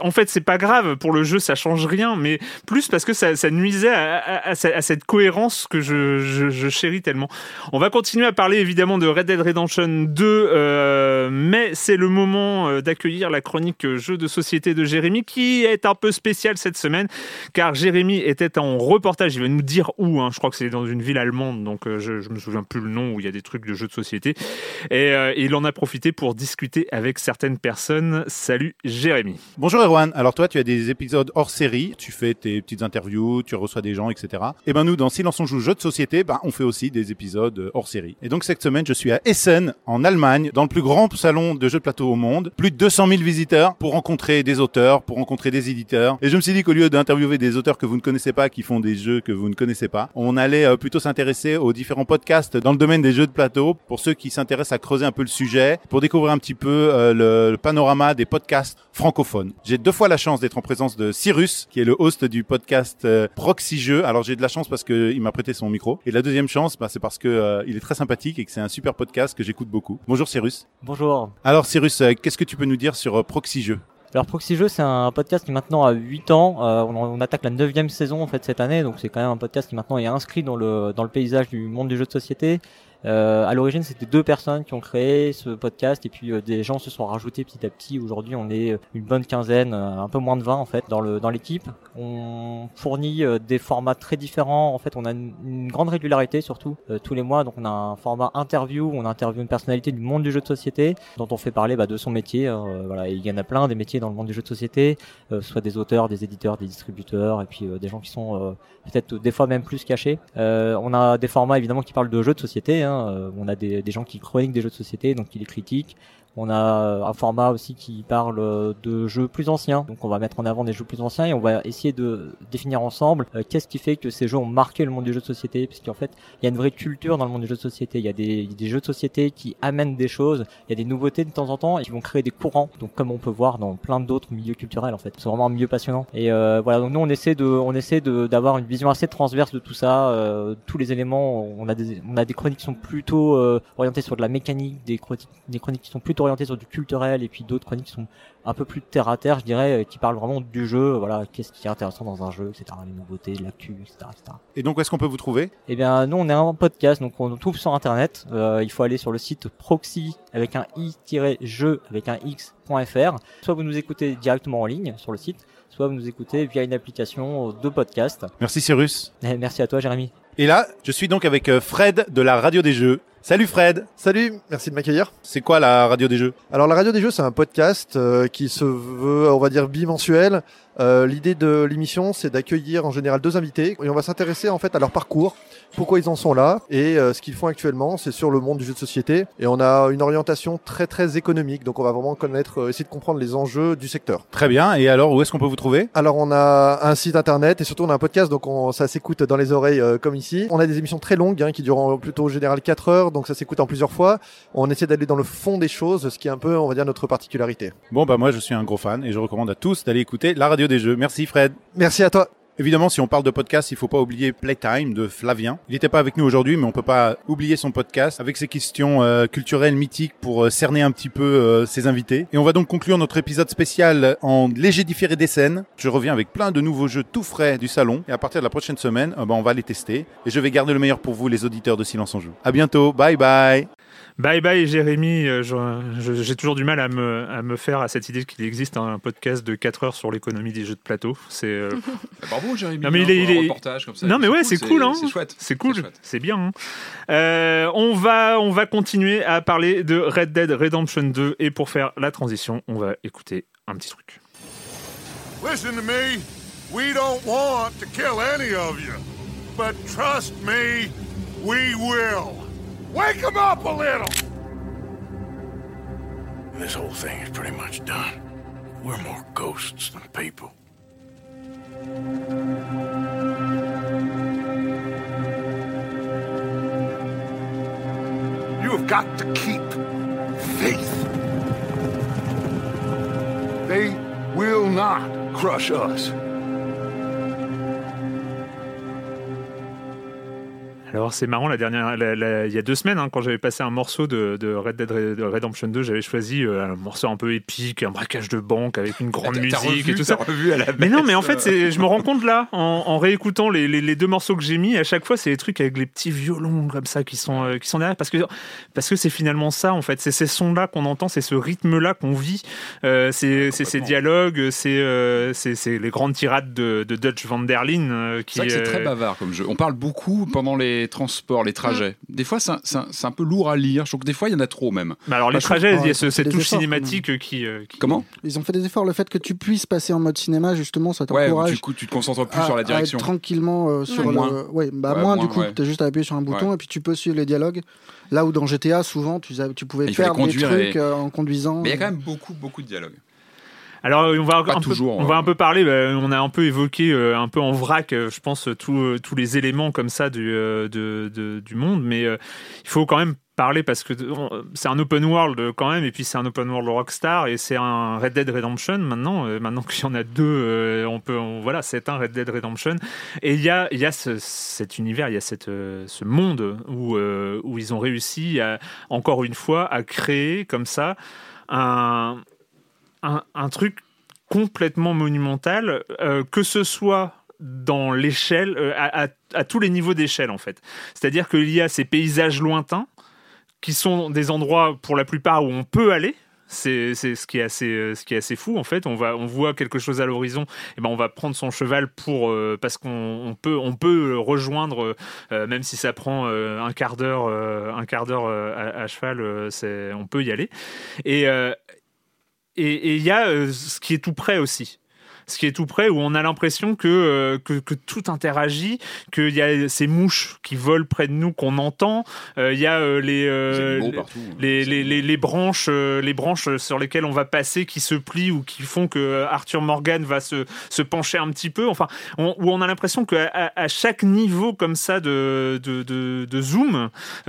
en fait, c'est pas grave pour le jeu, ça change rien, mais plus parce que ça, nuisait à, à- à ce- à cette cohérence que je, chéris tellement. On va continuer à parler évidemment de Red Dead Redemption 2, euh, mais c'est le moment euh, d'accueillir la chronique jeu de société de Jérémy qui est un peu spéciale cette semaine car Jérémy était en reportage. Il va nous dire où. hein. Je crois que c'est dans une ville allemande, donc euh, je, me souviens plus le nom où il y a des trucs de jeux de société. Et il en a profité pour discuter avec certaines personnes. Salut Jérémy. Bonjour Erwan, alors toi tu as des épisodes hors série, tu fais tes petites interviews, tu reçois des gens, etc. Et ben nous dans Silence on joue jeux de société, ben, on fait aussi des épisodes euh, hors série. Et donc cette semaine je suis à Essen, en Allemagne, dans le plus grand salon de jeux de plateau au monde. Plus de 200 000 visiteurs pour rencontrer des auteurs, pour rencontrer des éditeurs. Et je me suis dit qu'au lieu d'interviewer des auteurs que vous ne connaissez pas, qui font des jeux que vous ne connaissez pas, on allait euh, plutôt s'intéresser aux différents podcasts dans le domaine des jeux de plateau, pour ceux qui s'intéressent à creuser un peu le sujet, pour découvrir un petit peu euh, le panorama des podcasts francophones. J'ai deux fois la chance d'être en présence de Cyrus, qui est le host du podcast euh, Proxy Jeux. Alors j'ai de la chance parce qu'il m'a prêté son micro. Et la deuxième chance, bah, c'est parce que euh, il est très sympathique et que c'est un super podcast que j'écoute beaucoup. Bonjour Cyrus. Bonjour. Alors Cyrus, euh, qu'est-ce que tu peux nous dire sur euh, Proxy Jeux? Alors Proxy Jeux, c'est un podcast qui maintenant a 8 ans. Euh, on, on attaque la neuvième saison en fait cette année, donc c'est quand même un podcast qui maintenant est inscrit dans le dans le paysage du monde du jeu de société Euh, à l'origine, c'était deux personnes qui ont créé ce podcast et puis euh, des gens se sont rajoutés petit à petit. Aujourd'hui, on est euh, une bonne quinzaine, euh, un peu moins de 20 en fait dans le dans l'équipe. On fournit euh, des formats très différents. En fait, on a une, grande régularité surtout tous les mois. Donc, on a un format interview, on interviewe une personnalité du monde du jeu de société dont on fait parler bah, de son métier. voilà, Et il y en a plein des métiers dans le monde du jeu de société, soit des auteurs, des éditeurs, des distributeurs et puis des gens qui sont peut-être des fois même plus cachés. On a des formats évidemment qui parlent de jeux de société. Hein. Euh, On a des, des gens qui chroniquent des jeux de société, donc qui les critiquent. On a euh, un format aussi qui parle euh, de jeux plus anciens. Donc on va mettre en avant des jeux plus anciens et on va essayer de définir ensemble euh, qu'est-ce qui fait que ces jeux ont marqué le monde du jeu de société. Parce qu'en fait, il y a une vraie culture dans le monde du jeu de société. Il y a des, des jeux de société qui amènent des choses. Il y a des nouveautés de temps en temps et qui vont créer des courants. Donc comme on peut voir dans plein d'autres milieux culturels en fait. C'est vraiment un milieu passionnant. Et euh, voilà, donc nous on essaie de, on essaie d'avoir une vision assez transverse de tout ça. Euh, tous les éléments, on a des, on a des chroniques qui sont plutôt euh, orientées sur de la mécanique, des chroniques, des chroniques qui sont plutôt orientées sur du culturel et puis d'autres chroniques qui sont un peu plus terre à terre, je dirais, qui parlent vraiment du jeu. Voilà, qu'est-ce qui est intéressant dans un jeu, etc. Les nouveautés, l'actu, etc., etc. Et donc, où est-ce qu'on peut vous trouver? Eh bien, nous, on est un podcast, donc on nous trouve sur Internet. Euh, il faut aller sur le site proxy avec un i-jeu avec un x.fr. Soit vous nous écoutez directement en ligne sur le site, soit vous nous écoutez via une application de podcast. Merci Cyrus. Eh, Merci à toi, Jérémy. Et là, je suis donc avec euh, Fred de la Radio des Jeux. Salut Fred Salut, merci de m'accueillir. C'est quoi la Radio des Jeux? Alors la Radio des Jeux, c'est un podcast euh, qui se veut, on va dire, bimensuel. Euh, L'idée de l'émission, c'est d'accueillir en général deux invités et on va s'intéresser en fait à leur parcours, pourquoi ils en sont là et euh, ce qu'ils font actuellement, c'est sur le monde du jeu de société. Et on a une orientation très très économique, donc on va vraiment connaître, euh, essayer de comprendre les enjeux du secteur. Très bien. Et alors, où est-ce qu'on peut vous trouver? Alors on a un site internet et surtout on a un podcast, donc on, ça s'écoute dans les oreilles euh, comme ici. On a des émissions très longues hein, qui durent en- plutôt au général 4 heures, donc ça s'écoute en plusieurs fois. On essaie d'aller dans le fond des choses, ce qui est un peu, on va dire, notre particularité. Bon, bah moi, je suis un gros fan et je recommande à tous d'aller écouter la Radio des Jeux. Merci Fred. Merci à toi. Évidemment, si on parle de podcast, il faut pas oublier Playtime de Flavien. Il n'était pas avec nous aujourd'hui, mais on peut pas oublier son podcast avec ses questions euh, culturelles mythiques pour euh, cerner un petit peu euh, ses invités. Et on va donc conclure notre épisode spécial en léger différé des scènes. Je reviens avec plein de nouveaux jeux tout frais du salon. Et à partir de la prochaine semaine, bah, on va les tester. Et je vais garder le meilleur pour vous, les auditeurs de Silence en Joue. À bientôt. Bye bye. Bye bye Jérémy, Euh, j'ai toujours du mal à me, à me faire à cette idée qu'il existe un podcast de 4 heures sur l'économie des jeux de plateau. C'est euh, Bravo Jérémy. Non mais hein, il est, il un est- reportage comme ça. Non mais ouais, c'est cool, hein. C'est chouette. C'est cool, c'est bien. hein. Euh, on va, on va continuer à parler de Red Dead Redemption 2 et pour faire la transition, on va écouter un petit truc. Listen to me. We don't want to kill any of you. But trust me, we will. Wake 'em up a little! This whole thing is pretty much done. We're more ghosts than people. You have got to keep faith. They will not crush us. Alors c'est marrant, la dernière, la- la- il y a deux semaines, hein, quand j'avais passé un morceau de, de Red Dead Red- Redemption 2, j'avais choisi euh, un morceau un peu épique, un braquage de banque avec une grande musique revu- et tout ça. t'as revu à la Mais non, mais en fait, je me rends compte là, en, en réécoutant les, les- les deux morceaux que j'ai mis, à chaque fois, c'est des trucs avec les petits violons comme ça qui sont, euh, qui sont derrière, parce que parce que c'est finalement ça, en fait, c'est ces sons-là qu'on entend, c'est ce rythme-là qu'on vit, euh, c'est ces dialogues, c'est euh, les grandes tirades de, de Dutch van der Linde euh, qui. C'est très bavard comme jeu. On parle beaucoup pendant les transports, les trajets. Des fois, c'est un, peu lourd à lire. Je trouve que des fois, il y en a trop même. Bah alors les Bah, trouve- trajets, il y ouais, a cette touche efforts, cinématique qui, euh, qui- Comment? Ils ont fait des efforts. Le fait que tu puisses passer en mode cinéma, justement, ça Ouais, t'encourage. du coup, tu te concentres plus à- sur la à direction. être tranquillement euh, sur Ouais. le. Moins. Ouais, bah Ouais, moins, moins, du coup, ouais. t'as juste à appuyer sur un bouton Ouais. et puis tu peux suivre les dialogues. Là où dans GTA, souvent, tu, tu pouvais perdre des trucs et- euh, en conduisant. Mais il y a quand même beaucoup, beaucoup de dialogues. Alors on va Pas un peu, on va un peu parler. bah, on a un peu évoqué euh, un peu en vrac, euh, je pense, tous euh, tous les éléments comme ça du euh, de- de- du monde, mais euh, il faut quand même parler parce que euh, c'est un open world euh, quand même, et puis c'est un open world Rockstar et c'est un Red Dead Redemption maintenant. euh, maintenant qu'il y en a deux, euh, on peut, on- voilà, c'est un Red Dead Redemption. Et il y a, il y a ce- cet univers, il y a cette, euh, ce monde où euh, où ils ont réussi à, encore une fois à créer comme ça un un, truc complètement monumental, euh, que ce soit dans l'échelle, euh, à, tous les niveaux d'échelle en fait. C'est-à-dire qu'il y a ces paysages lointains qui sont des endroits pour la plupart où on peut aller. C'est ce qui est assez euh, ce qui est assez fou en fait. On va on voit quelque chose à l'horizon, et ben on va prendre son cheval pour parce qu'on on peut on peut rejoindre même si ça prend un quart d'heure un quart à, à cheval, on peut y aller. Et et il y a euh, ce qui est tout près aussi. Ce qui est tout près, où on a l'impression que, euh, que, que tout interagit, qu'il y a ces mouches qui volent près de nous qu'on entend, Euh, il y a euh, les, animaux les- partout. les, les, les, les branches, les branches sur lesquelles on va passer qui se plient ou qui font que Arthur Morgan va se, se pencher un petit peu. Enfin, on, où on a l'impression qu'à à, à chaque niveau comme ça de, de, de, de zoom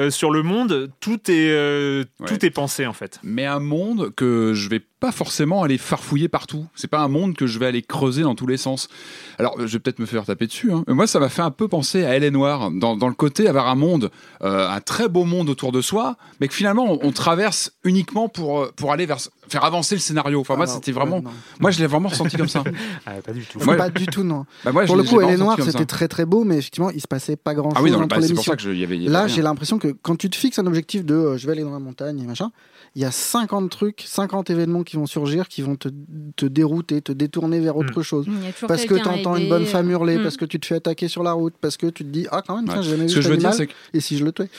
sur le monde, tout est, tout est pensé en fait. Mais un monde que je vais pas forcément aller farfouiller partout. C'est pas un monde que je vais aller creuser dans tous les sens. Alors, je vais peut-être me faire taper dessus. Hein. Mais moi, ça m'a fait un peu penser à Elle est Noire, dans, dans le côté avoir un monde, euh, un très beau monde autour de soi, mais que finalement, on, on traverse uniquement pour, euh, pour aller vers, faire avancer le scénario. Enfin, moi, non, c'était vraiment. non. moi, je l'ai vraiment ressenti comme ça. pas du tout. Moi- pas du tout, non. Bah, moi, Pour le coup, j'ai elle est noire, c'était très très beau, mais effectivement, il se passait pas grand chose Ah oui, non, entre bah, c'est pour l'émission. ça que je- il y avait- il y avait Là, rien. j'ai l'impression que quand tu te fixes un objectif de euh, je vais aller dans la montagne et machin, il y a 50 trucs, 50 événements qui vont surgir, qui vont te, te dérouter, te détourner vers autre chose. Parce que tu entends une bonne femme hurler, Mm. parce que tu te fais attaquer sur la route, parce que tu te dis ah quand même, tiens, Ouais. j'ai jamais Ce vu que je veux dire, que- et si je le tuais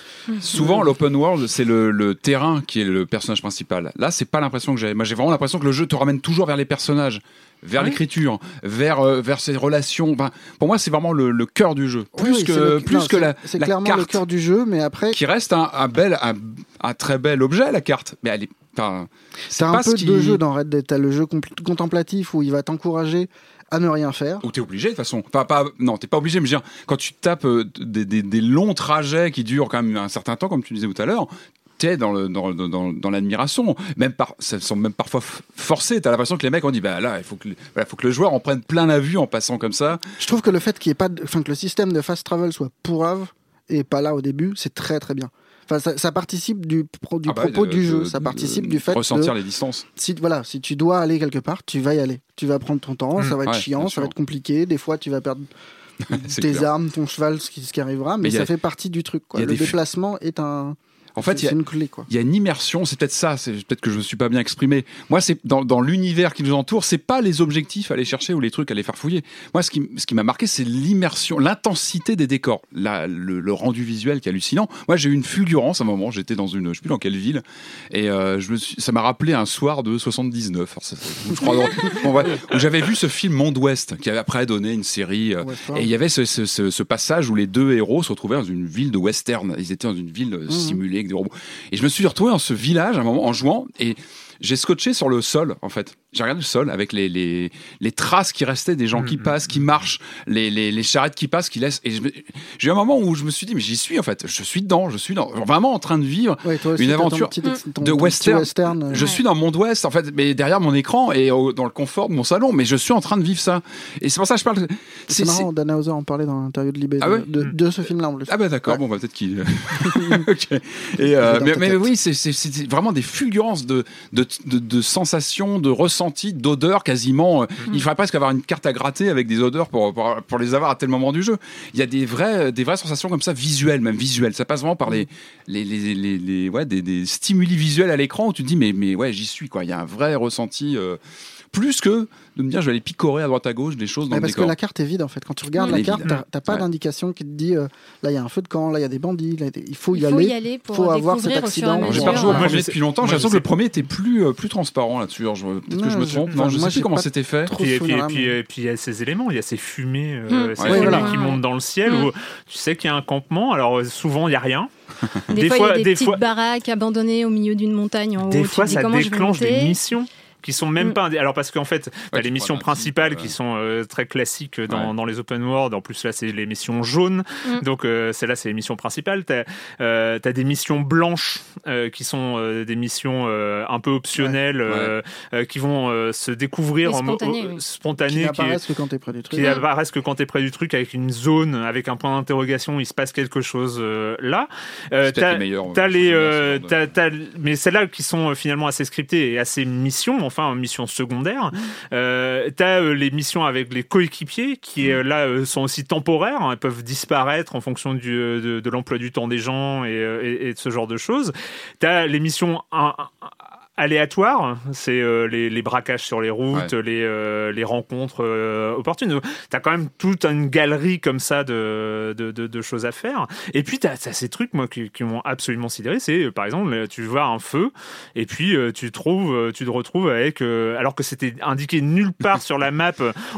Souvent, l'open world, c'est le, le terrain qui est le personnage principal. Là, c'est pas l'impression que j'ai. Moi, j'ai vraiment l'impression que le jeu te ramène toujours vers les personnages, vers Ouais. l'écriture, vers euh, vers ses relations. Enfin, pour moi, c'est vraiment le, le cœur du jeu, plus Oui, que le- plus non, que la, C'est la clairement carte le cœur du jeu, mais après. qui reste un, un bel, un, un très bel objet, la carte. Mais elle est. enfin, c'est un peu de deux jeux dans Red Dead. T'as le jeu contemplatif où il va t'encourager à ne rien faire. Où t'es obligé de toute façon. Enfin, pas, non, t'es pas obligé, mais je veux dire, quand tu tapes euh, des, des- des longs trajets qui durent quand même un certain temps, comme tu disais tout à l'heure, t'es dans le dans, dans, dans- dans l'admiration. Même par, ça semble même parfois f- forcé. T'as l'impression que les mecs ont dit, bah là, il faut que, le- voilà, faut que le joueur en prenne plein la vue en passant comme ça. Je trouve que le fait qu'il y ait pas, de- enfin que le système de fast travel soit pourrave et pas là au début, c'est très très bien. Enfin, ça, ça participe du, pro- du Ah bah, propos de- du jeu. de- Ça participe de du fait ressentir de, les distances. Si voilà, si tu dois aller quelque part, tu vas y aller. Tu vas prendre ton temps. Mmh, ça va être ouais, chiant, ça va être compliqué. Des fois, tu vas perdre tes clair. armes, ton cheval, ce qui, ce qui arrivera. Mais, a- ça fait partie du truc. Quoi. Le déplacement est un. En fait, il y a- une clé quoi. Il y a une immersion, c'est peut-être ça, c'est peut-être que je ne me suis pas bien exprimé. Moi, c'est dans, dans l'univers qui nous entoure, c'est pas les objectifs à aller chercher ou les trucs à aller faire fouiller. Moi, ce qui, ce qui m'a marqué, c'est l'immersion, l'intensité des décors, la- le, le rendu visuel qui est hallucinant. Moi, j'ai eu une fulgurance à un moment, j'étais dans une, je sais plus dans quelle ville, et euh, je me suis, ça m'a rappelé un soir de 79, alors ça, c'est- je crois, bon, ouais, où j'avais vu ce film Monde Ouest, qui avait après donné une série, euh, et il y avait ce, ce- passage où les deux héros se retrouvaient dans une ville de western. Ils étaient dans une ville euh, simulée Et je me suis retrouvé dans ce village à un moment en jouant et j'ai scotché sur le sol en fait. J'ai regardé le sol avec les, les, les traces qui restaient des gens qui passent, qui marchent, les, les, les charrettes qui passent, qui laissent. Et j'ai eu un moment où je me suis dit, mais j'y suis en fait. Je suis dedans, je suis dans, vraiment en train de vivre Ouais, toi aussi, une ton aventure petit ex- ton de western. western, euh. Je suis dans le monde ouest en fait, mais derrière mon écran et au- dans le confort de mon salon, mais je suis en train de vivre ça. Et c'est pour ça que je parle. C'est marrant, Dan Hauser en parlait dans l'interview de Libé Ah de, ouais de, de ce film-là en plus. Ah bah d'accord, bon bah peut-être qu'il. Et euh, Dans mais, oui, c'est c'est- c'est vraiment des fulgurances de de, de, de sensations, de ressentis, d'odeurs quasiment. euh, Il faudrait presque avoir une carte à gratter avec des odeurs pour, pour, pour les avoir à tel moment du jeu. Il y a des vraies des vraies sensations comme ça visuelles, même visuelles. Ça passe vraiment par les les, les, les, les- ouais des, des stimuli visuels à l'écran où tu te dis mais mais ouais j'y suis quoi. Il y a un vrai ressenti. euh, plus que de me dire je vais aller picorer à droite à gauche des choses dans Mais le parce décor. que la carte est vide en fait. Quand tu regardes la carte, t'as- t'as pas Ouais. d'indication qui te dit euh, là il y a un feu de camp, là il y a des bandits, là, il faut y Il faut aller. y aller pour faut avoir cet accident. J'ai pas sais- depuis longtemps. J'ai l'impression que le premier était plus, euh, plus transparent là-dessus. Alors, je- Peut-être que je me trompe. Non, je sais plus comment c'était fait. Puis, et puis, il y a ces éléments, il y a ces fumées, euh, ces qui montent dans le ciel Mm. où tu sais qu'il y a un campement. Alors euh, souvent il y a rien. Des, Des fois, fois- il y a des, des petites fois- baraques abandonnées au milieu d'une montagne en haut. Des fois ça déclenche des missions qui sont même Mm. pas alors parce qu'en fait t'as Ouais, les missions principales euh, qui sont euh, très classiques dans, Ouais. dans les open world en plus là c'est les missions jaunes Mm. donc euh, celle-là c'est les missions principales t'as euh, t'as des missions blanches euh, qui sont euh, des missions euh, un peu optionnelles euh, euh, qui vont euh, se découvrir en euh, oui. spontanées, Qui n'apparaissent que quand t'es près du truc. qui apparaissent que quand tu es près du truc avec une zone, avec un point d'interrogation, il se passe quelque chose euh, là. Euh, t'as- les euh, les, euh, mais celles-là qui sont euh, finalement assez scriptées et assez missions en enfin en mission secondaire. Euh, t'as euh, les missions avec les coéquipiers qui euh, là euh, sont aussi temporaires, hein, elles peuvent disparaître en fonction du, de, de l'emploi du temps des gens et, et- et de ce genre de choses. T'as les missions aléatoires, c'est euh, les, les braquages sur les routes, les, euh, les rencontres euh, opportunes. T'as quand même toute une galerie comme ça de, de, de- de choses à faire. Et puis t'as as ces trucs moi qui, qui m'ont absolument sidéré. C'est par exemple tu vois un feu et puis tu trouves, tu te retrouves avec alors que c'était indiqué nulle part sur la map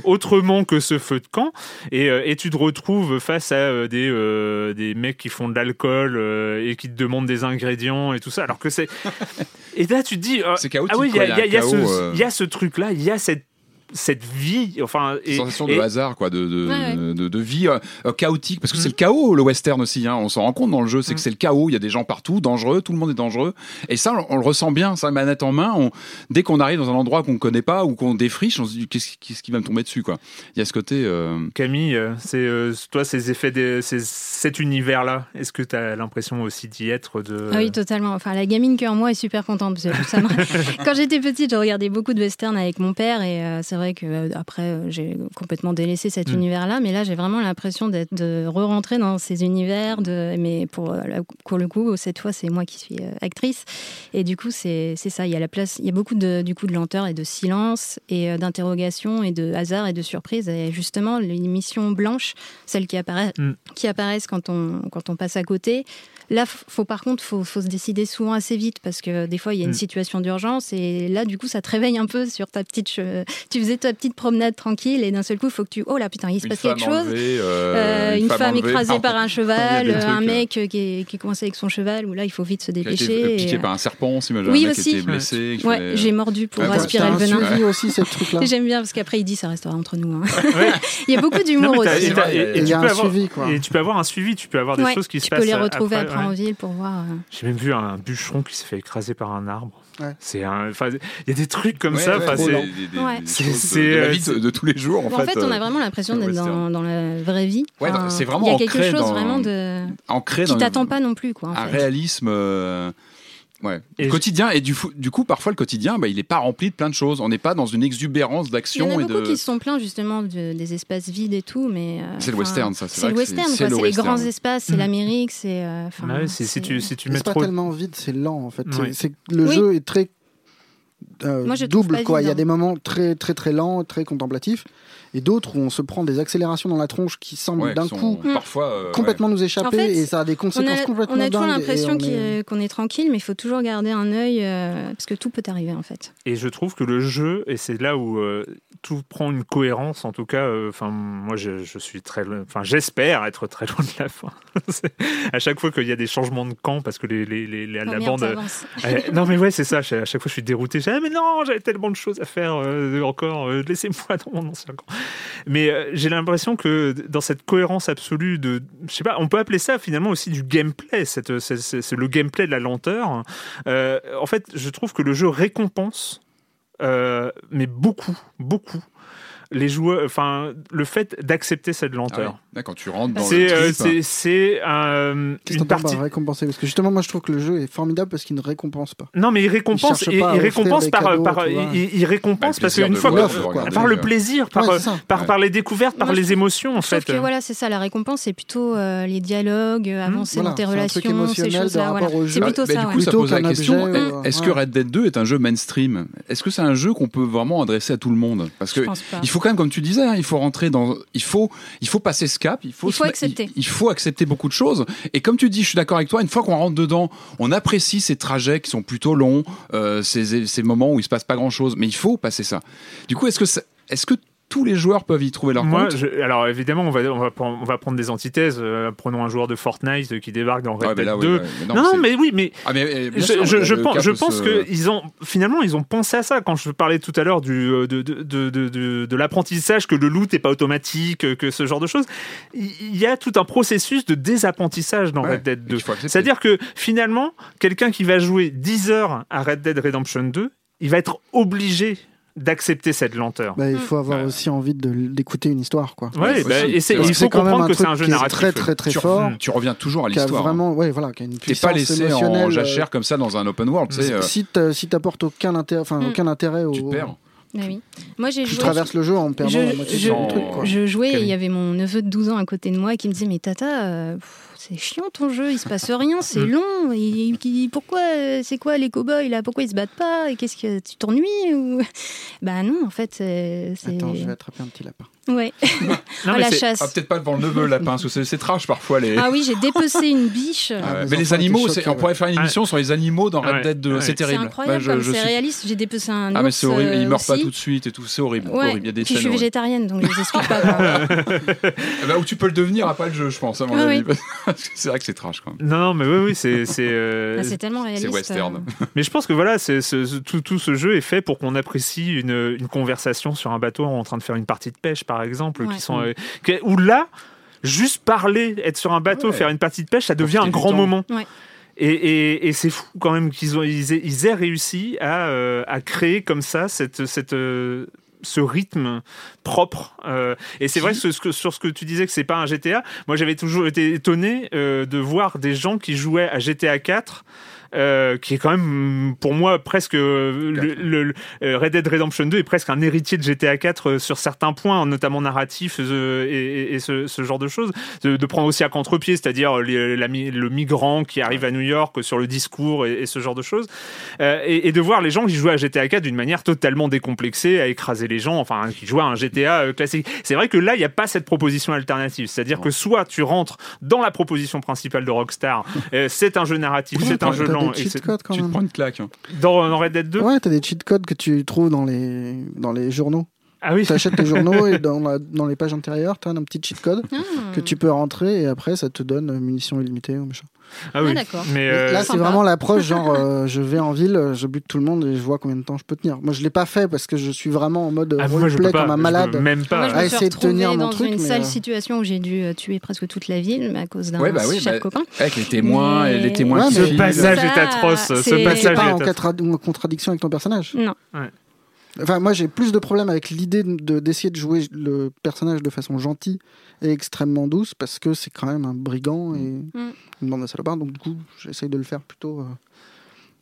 autrement que ce feu de camp et, et tu te retrouves face à des des mecs qui font de l'alcool et qui te demandent des ingrédients et tout ça alors que c'est et là tu te dis euh, C'est chaotique, ah oui il y y y ce, euh. y a ce truc là il y a cette cette vie enfin et, sensation et- de hasard quoi de de, Ouais, ouais. de, de vie euh, euh, chaotique parce que c'est le chaos le western aussi hein. on s'en rend compte dans le jeu c'est que c'est le chaos il y a des gens partout dangereux tout le monde est dangereux et ça on, on le ressent bien ça manette en main on, dès qu'on arrive dans un endroit qu'on connaît pas ou qu'on défriche on se dit qu'est-ce qu'est-ce qui va me tomber dessus quoi il y a ce côté euh, Camille, c'est euh, toi ces effets, de, ces- cet univers-là. Est-ce que tu as l'impression aussi d'y être de Ah oui, totalement. Enfin, la gamine que en moi est super contente. Parce que ça me- Quand j'étais petite, je regardais beaucoup de westerns avec mon père et euh, c'est vrai que euh, après euh, j'ai complètement délaissé cet Mm. univers-là. Mais là, j'ai vraiment l'impression d'être de re-rentrer dans ces univers. De... Mais pour, euh, pour le coup, cette fois, c'est moi qui suis actrice et du coup, c'est ça. Il y a la place, il y a beaucoup de du coup de lenteur et de silence et d'interrogation et de hasard et de surprise. Et justement, les missions blanches, celles qui apparaissent, Mm. qui apparaissent quand on quand on passe à côté. Là, faut par contre, faut, faut se décider souvent assez vite parce que des fois, il y a une Mm. situation d'urgence et là, du coup, ça te réveille un peu sur ta petite. che- Tu faisais ta petite promenade tranquille et d'un seul coup, il faut que tu. Oh là, putain, il se Une passe quelque chose. enlevée, euh, Euh, une une femme écrasée par- un cheval, euh, un trucs, mec euh, qui est, qui est coincé avec son cheval. Où là, il faut vite se qui a été dépêcher. piqué et, par un serpent si mal Oui, un mec aussi. qui était blessé Ouais, fallait- j'ai mordu pour aspirer le venin. aussi, cette truc-là. Et J'aime bien parce qu'après il dit ça restera entre nous. hein. il y a beaucoup d'humour aussi. et tu a peux un avoir-. Et tu peux avoir un suivi, tu peux avoir des choses qui se tu passent. peux les retrouver après, en ville pour voir. euh. J'ai même vu un bûcheron qui s'est fait écraser par un arbre. Ouais. C'est un. Il y a des trucs comme Ouais, ça. c'est- la euh, vie de, de tous les jours en Bon, fait en fait, on euh, a vraiment l'impression d'être dans, la vraie vie. Ouais, Enfin, c'est vraiment Il y a quelque chose dans- vraiment de. ancré qui t'attend pas non plus, quoi. en un fait. réalisme euh, ouais Et le quotidien et du, coup parfois le quotidien bah, il est pas rempli de plein de choses on n'est pas dans une exubérance Il y en d'action a et beaucoup de qui se sont plaints justement de- des espaces vides et tout, mais. euh, C'est le western, ça, c'est le western, c'est le les grands espaces, c'est Mm. l'Amérique, c'est. euh, enfin, Ah ouais, c'est- si tu si tu Mais mets C'est pas trop. tellement vide, c'est lent en fait. C'est- le Oui. jeu est très euh, Moi, je trouve double quoi. Il y a des moments très très très lents, très contemplatifs, et d'autres où on se prend des accélérations dans la tronche qui semblent Ouais, d'un coup parfois euh, complètement nous échapper En fait, et ça a des On conséquences a, complètement on a toujours l'impression on est- qu'on est tranquille, mais il faut toujours garder un œil euh, parce que tout peut arriver en fait. Et je trouve que le jeu, et c'est là où euh, tout prend une cohérence, en tout cas, euh, enfin moi je, je suis très, enfin j'espère être très loin de la fin. À chaque fois qu'il y a des changements de camp, parce que les, les- les- la, Oh la bande. Euh, non mais ouais c'est ça. À chaque fois je suis dérouté. Je dis, ah, mais non, j'avais tellement de choses à faire euh, encore. euh, Laissez-moi dans mon ancien camp. Mais euh, j'ai l'impression que dans cette cohérence absolue de, je sais pas, on peut appeler ça finalement aussi du gameplay. Cette, c'est, le gameplay de la lenteur. Euh, en fait, je trouve que le jeu récompense, euh, mais beaucoup, beaucoup. Les joueurs, enfin, le fait d'accepter cette ah lenteur. ouais. Là, quand tu rentres dans C'est, le euh, trip, c'est, c'est euh, Qu'est-ce une partie. Parce que justement, moi, je trouve que le jeu est formidable parce qu'il ne récompense pas. Non, mais il récompense, il, récompense par, cadeaux, par- il, il récompense Bah, le parce plaisir qu'une fois, voir, que- par le plaisir, par, Ouais, par, Ouais. par les découvertes, par Moi, les émotions, en trouve fait. que voilà, c'est ça, la récompense, c'est plutôt euh, les dialogues, euh, avancer Voilà, dans tes relations, ces choses-là. C'est plutôt Bah, ça. du ouais. coup, ça Plutôt pose la question est-ce que Red Dead 2 est un jeu mainstream? Est-ce que c'est un jeu qu'on peut vraiment adresser à tout le monde? Parce que il faut quand même, comme tu disais, hein, il faut rentrer dans, il faut, il faut passer ce cap, il faut, Il faut se- accepter. il, il faut accepter beaucoup de choses. Et comme tu dis, je suis d'accord avec toi. Une fois qu'on rentre dedans, on apprécie ces trajets qui sont plutôt longs, euh, ces, ces moments où il se passe pas grand chose. Mais il faut passer ça. Du coup, est-ce que, ça- est-ce que tous les joueurs peuvent y trouver leur Moi, compte je- alors évidemment, on va, on, va, prendre- on va prendre des antithèses. euh, prenons un joueur de Fortnite qui débarque dans Red Dead là, oui, 2. ouais, mais non, non, mais oui, mais Ah, mais, eh, je, sûr, je- le- je le pense, je peut pense se- que ils ont finalement ils ont pensé à ça quand je parlais tout à l'heure du euh, de, de, de, de, de- de l'apprentissage que le loot n'est pas automatique que ce genre de choses il y a tout un processus de désapprentissage dans Ouais, Red Dead et 2 qu'il faut accepter. c'est-à-dire que finalement quelqu'un qui va jouer 10 heures à Red Dead Redemption 2 il va être obligé d'accepter cette lenteur. Bah, il faut avoir aussi envie de- d'écouter une histoire, quoi. Ouais, bah, et c'est- Parce il faut quand même comprendre un que c'est un jeu qui est narratif. Très, très, très tu, fort. tu reviens toujours à qui a l'histoire. hein. vraiment, ouais, voilà, qui a une T'es puissance pas laissé en euh, jachère comme ça dans un open world. tu sais, euh, Si t'a- si t'apportes aucun intérêt, enfin Mm. aucun intérêt au, tu perds. Ah oui. Moi, j'ai tu joué. traverses le jeu en perdant la je, moitié je- du truc, quoi. je jouais et il y avait mon neveu de 12 ans à côté de moi qui me disait Mais Tata, euh, pff, c'est chiant ton jeu, il se passe rien, c'est Mm. long. Et, et- pourquoi euh, C'est quoi les cow-boys là? Pourquoi ils se battent pas? Et qu'est-ce que tu t'ennuies ou... Bah non, en fait, c'est. c'est- Attends, je vais attraper un petit lapin. Ouais. Non, Ah, mais la c'est- chasse. ah, peut-être pas devant le neveu, le lapin, parce que c'est- c'est trash parfois. Les... Ah oui, j'ai dépecé une biche. Ah mes mais les animaux, c'est- choqués, on pourrait faire une émission sur les animaux dans Red Ouais. Dead 2. Ouais. C'est C'est terrible. incroyable, Ouais, je- je c'est suis- réaliste. J'ai dépecé un Ah, mais c'est horrible. Il euh, meurt pas tout de suite et tout. C'est horrible. Ouais. horrible. Il y a des Puis je suis végétarienne, donc je les explique pas. ben, Ou tu peux le devenir après le jeu, je pense, à mon Ah avis. oui. C'est vrai que c'est trash quand même. Non, non, mais oui, oui, c'est. c'est, euh, Ah, c'est tellement réaliste. western. euh. Mais je pense que voilà, c'est, c'est- c'est- tout, ce jeu est fait pour qu'on apprécie une conversation sur un bateau en train de faire une partie de pêche, par exemple, Ouais. qui sont, euh, où là, juste parler, être sur un bateau, Ouais. faire une partie de pêche, ça devient un grand temps. moment. Ouais. Et, et- et c'est fou quand même qu'ils ont, ils aient, ils aient réussi à, euh, à créer comme ça cette, cette, euh, ce rythme propre. Euh, et c'est vrai que, ce- ce que- sur ce que tu disais que c'est pas un GTA, moi j'avais toujours été étonné euh, de voir des gens qui jouaient à GTA 4. Euh, qui est quand même pour moi presque euh, le, le- le- euh, Red Dead Redemption 2 est presque un héritier de GTA 4 euh, sur certains points, notamment narratifs euh, et, et- et ce, ce genre de choses. De, de prendre aussi à contre-pied, c'est-à-dire le migrant qui arrive à New York sur le discours et, et ce genre de choses. Euh, et, et de voir les gens qui jouaient à GTA 4 d'une manière totalement décomplexée, à écraser les gens, enfin qui jouaient à un GTA classique. C'est vrai que là, il n'y a pas cette proposition alternative. C'est-à-dire que soit tu rentres dans la proposition principale de Rockstar, euh, c'est un jeu narratif, c'est un jeu t'as des cheat codes quand Tu te prends une claque. hein. Dans, dans Red Dead 2 Ouais, t'as des cheat codes que tu trouves dans les, dans les journaux. Ah oui. Tu achètes les journaux et dans, la- dans les pages intérieures, t'as un petit cheat code Ah. que tu peux rentrer et après ça te donne munitions illimitées ou machin. Ah oui. Ah. Mais Et euh, Là, c'est vraiment l'approche genre euh, je vais en ville, je bute tout le monde et je vois combien de temps je peux tenir. Moi, je l'ai pas fait parce que je suis vraiment en mode ah, moi, roleplay comme un malade. même Moi, pas. je à me suis essayer de tenir mon dans truc, une mais, sale euh, situation où j'ai dû tuer presque toute la ville mais à cause d'un Ouais, bah oui, cher bah, copain. Avec les témoins et les témoins Ouais, qui Ce passage Ça, est atroce. Ce passage pas en contradiction avec ton personnage. Non. Enfin, moi, j'ai plus de problèmes avec l'idée de- d'essayer de jouer le personnage de façon gentille et extrêmement douce parce que c'est quand même un brigand et Mm. une bande de salopards. Donc, du coup, j'essaye de le faire plutôt euh,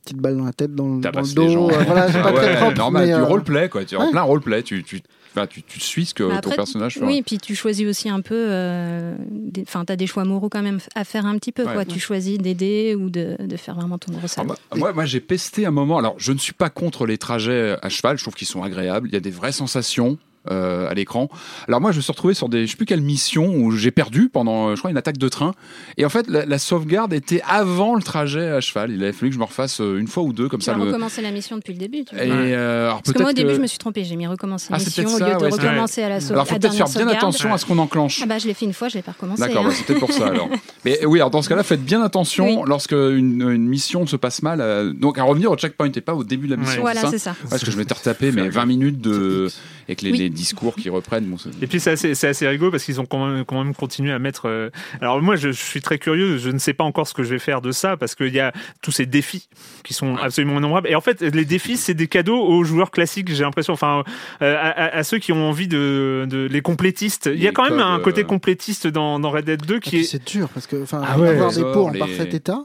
petite balle dans la tête, dans, le- dans le Tabasses dos. gens. euh, voilà, c'est Ah pas très ouais, propre. normal, mais, du euh, roleplay, quoi. Tu es en plein roleplay. Tu, tu, enfin, tu, tu suis ce que Mais ton personnage fait. Oui, puis tu choisis aussi un peu. euh, des- Enfin, tu as des choix moraux quand même à faire un petit peu. Ouais. quoi. Tu choisis d'aider ou de, de faire vraiment ton Ah, ressort. moi, moi, moi, j'ai pesté un moment. Alors, je ne suis pas contre les trajets à cheval. Je trouve qu'ils sont agréables. Il y a des vraies sensations. Euh, à l'écran. Alors moi, je me suis retrouvé sur des, je sais plus quelle mission où j'ai perdu pendant, euh, je crois, une attaque de train. Et en fait, la, la sauvegarde était avant le trajet à cheval. Il avait fallu que je me refasse euh, une fois ou deux comme tu ça. vas le- recommencer la mission depuis le début. Tu veux Et euh, alors Parce que moi, au début, que- je me suis trompée. J'ai mis recommencer Ah, la c'est mission au lieu de ouais, recommencer à la, sau- Alors faut peut-être faire bien sauvegarde. attention à ce qu'on enclenche. Ah bah, je l'ai fait une fois, je l'ai pas recommencé. D'accord, hein. bah, c'est peut-être pour ça alors. Mais oui, alors dans ce cas-là, faites bien attention Oui. lorsque une, une mission se passe mal. donc à revenir au checkpoint et pas au début de la mission. Ouais. Voilà, c'est ça. Parce que je m'étais retapé mais 20 minutes de avec les, Oui. les discours qui reprennent. Bon, Et puis c'est assez, c'est assez rigolo parce qu'ils ont quand même, quand même continué à mettre. euh, Alors moi, je, je suis très curieux. Je ne sais pas encore ce que je vais faire de ça parce qu'il y a tous ces défis qui sont absolument innombrables. Et en fait, les défis, c'est des cadeaux aux joueurs classiques. J'ai l'impression, enfin, euh, à, à- à ceux qui ont envie de, de les complétistes. Il y a quand même un côté euh, complétiste dans, dans Red Dead 2 et qui puis est. c'est dur parce que enfin Ah ouais, avoir des pots en parfait état,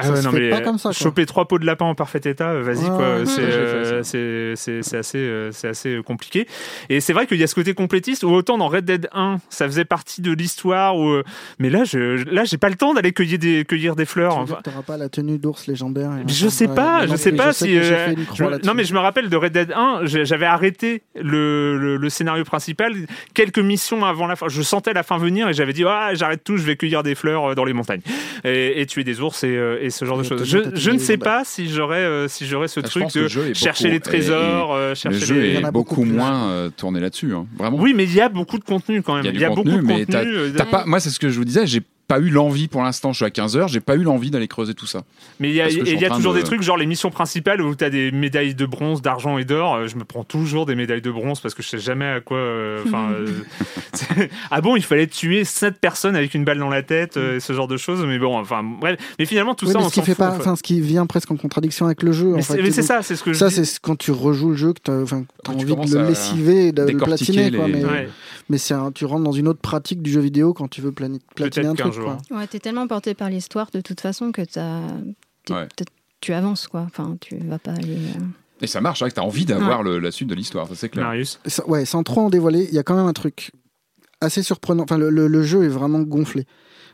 Ah ça ouais, se non, fait mais pas comme ça. Quoi. choper trois pots de lapin en parfait état, euh, vas-y Ouais, quoi. ouais, C'est, ouais, j'ai fait euh, c'est, c'est, c'est assez, euh, c'est assez euh, compliqué. Et c'est vrai qu'il y a ce côté complétiste. Où autant dans Red Dead 1, ça faisait partie de l'histoire. Où, euh, mais là, je, là, j'ai pas le temps d'aller cueillir des, cueillir des fleurs. Tu veux Enfin, dire que t'auras pas la tenue d'ours légendaire. et je sais Ouais, pas, je non, sais pas si. que j'ai euh, fait une croix je- là-dessus. non, mais je me rappelle de Red Dead 1, j'ai- j'avais arrêté le, le, le scénario principal quelques missions avant la fin. Je sentais la fin venir et j'avais dit ah j'arrête tout, je vais cueillir des fleurs euh, dans les montagnes et, et tuer des ours et, euh, et ce genre de choses. Je, je ne sais pas si j'aurais euh, si j'aurais ce Ah, truc de le chercher beaucoup- les trésors, euh, Le chercher jeu les. Est beaucoup plus. moins euh, tourné là-dessus, hein. vraiment. Oui, mais il y a beaucoup de contenu quand même. Il y a du contenu, beaucoup de mais contenu. t'as- euh, T'as pas, moi, c'est ce que je vous disais, j'ai pas eu l'envie pour l'instant. Je suis à 15 heures, j'ai pas eu l'envie d'aller creuser tout ça. Mais il y a, y toujours de- des trucs, genre les missions principales où tu as des médailles de bronze, d'argent et d'or. Euh, Je me prends toujours des médailles de bronze parce que je sais jamais à quoi. euh, Enfin, euh, ah bon, il fallait tuer 7 personnes avec une balle dans la tête, euh, ce genre de choses. Mais bon, enfin, bref. Mais finalement, tout Oui, ça, mais on ce qui fait fout, pas, enfin, ce qui vient presque en contradiction avec le jeu. Mais en c'est- ça, c'est ce que je ça, c'est quand tu rejoues le jeu que tu envie de le lessiver et de le platiner, quoi. les- Mais, Ouais. mais c'est un- tu rentres dans une autre pratique du jeu vidéo quand tu veux platiner un truc, jour. quoi. Ouais, t'es tellement porté par l'histoire de toute façon que t'as- Ouais. tu avances, quoi. Enfin, tu vas pas aller. euh, Et ça marche, c'est vrai que t'as envie d'avoir le- la suite de l'histoire, ça c'est clair. Marius? Ça- ouais, sans trop en dévoiler, il y a quand même un truc assez surprenant. Enfin, le, le- le jeu est vraiment gonflé.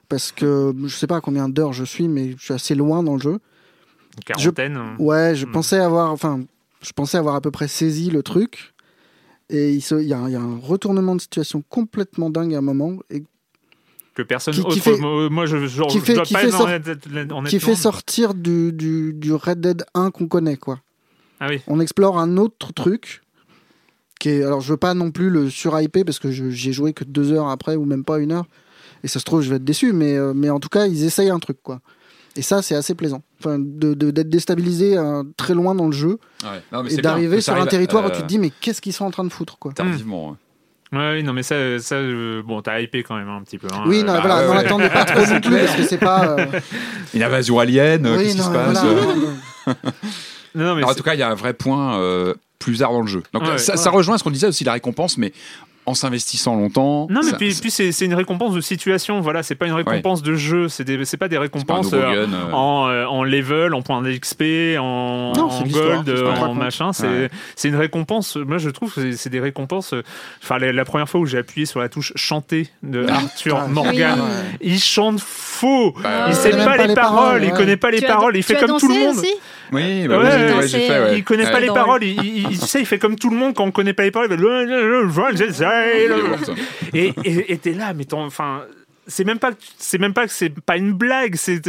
Parce que je sais pas à combien d'heures je suis, mais je suis assez loin dans le jeu. Une quarantaine. hein. Ouais, je Hmm. pensais avoir, enfin, je pensais avoir à peu près saisi le truc. Et il, se- il y, a, un- il y a un retournement de situation complètement dingue à un moment et Que personne Qui- qui autre. fait- moi, je, genre, qui je dois qui pas fait être honnêtement. qui fait sortir du, du, du Red Dead 1 qu'on connaît, quoi. Ah oui. On explore un autre truc qui est, alors je veux pas non plus le surhyper parce que je- j'y ai joué que deux heures après ou même pas une heure. Et ça se trouve, je vais être déçu, mais, euh, mais en tout cas, ils essayent un truc, quoi. Et ça, c'est assez plaisant. Enfin, de- de- d'être déstabilisé euh, très loin dans le jeu Ouais. Non, mais et d'arriver sur un arrive, territoire où euh, tu te dis, mais qu'est-ce qu'ils sont en train de foutre, quoi. Tardivement. Ouais, oui, non, mais ça, ça euh, bon, t'as hypé quand même hein, un petit peu. hein. Oui, non, Euh, voilà, ouais. attendez pas trop non plus parce que c'est pas. euh, Une invasion alien, euh, oui, qu'est-ce qui se passe voilà, euh non, Non, mais Alors, en tout cas, il y a un vrai point euh, plus art dans le jeu. Donc Ouais, ça, ouais. ça rejoint ce qu'on disait aussi la récompense, mais en s'investissant longtemps. Non, mais ça- puis, ça- puis c'est une récompense de situation. Voilà, c'est pas une récompense de jeu. C'est pas des pas récompenses euh, gun, euh, en, euh, en level, en points d'XP, en, Non, en gold, en machin. C'est Ouais. une récompense. Moi, je trouve que c'est- des récompenses. Enfin, la, la première fois où j'ai appuyé sur la touche chanter de Arthur Ah, Morgan, oui. il chante faux. Bah, il sait pas, les les paroles. Il connaît pas les Tu as- paroles. Il fait comme tout le monde. aussi Oui, bah Ouais, oui, ouais, ouais, j'ai fait, ouais. Il connaît pas les paroles. Il, sais, il fait comme tout le monde quand on connaît pas les paroles. Et t'es là, mais enfin. C'est même pas que c'est même pas que c'est pas une blague. C'est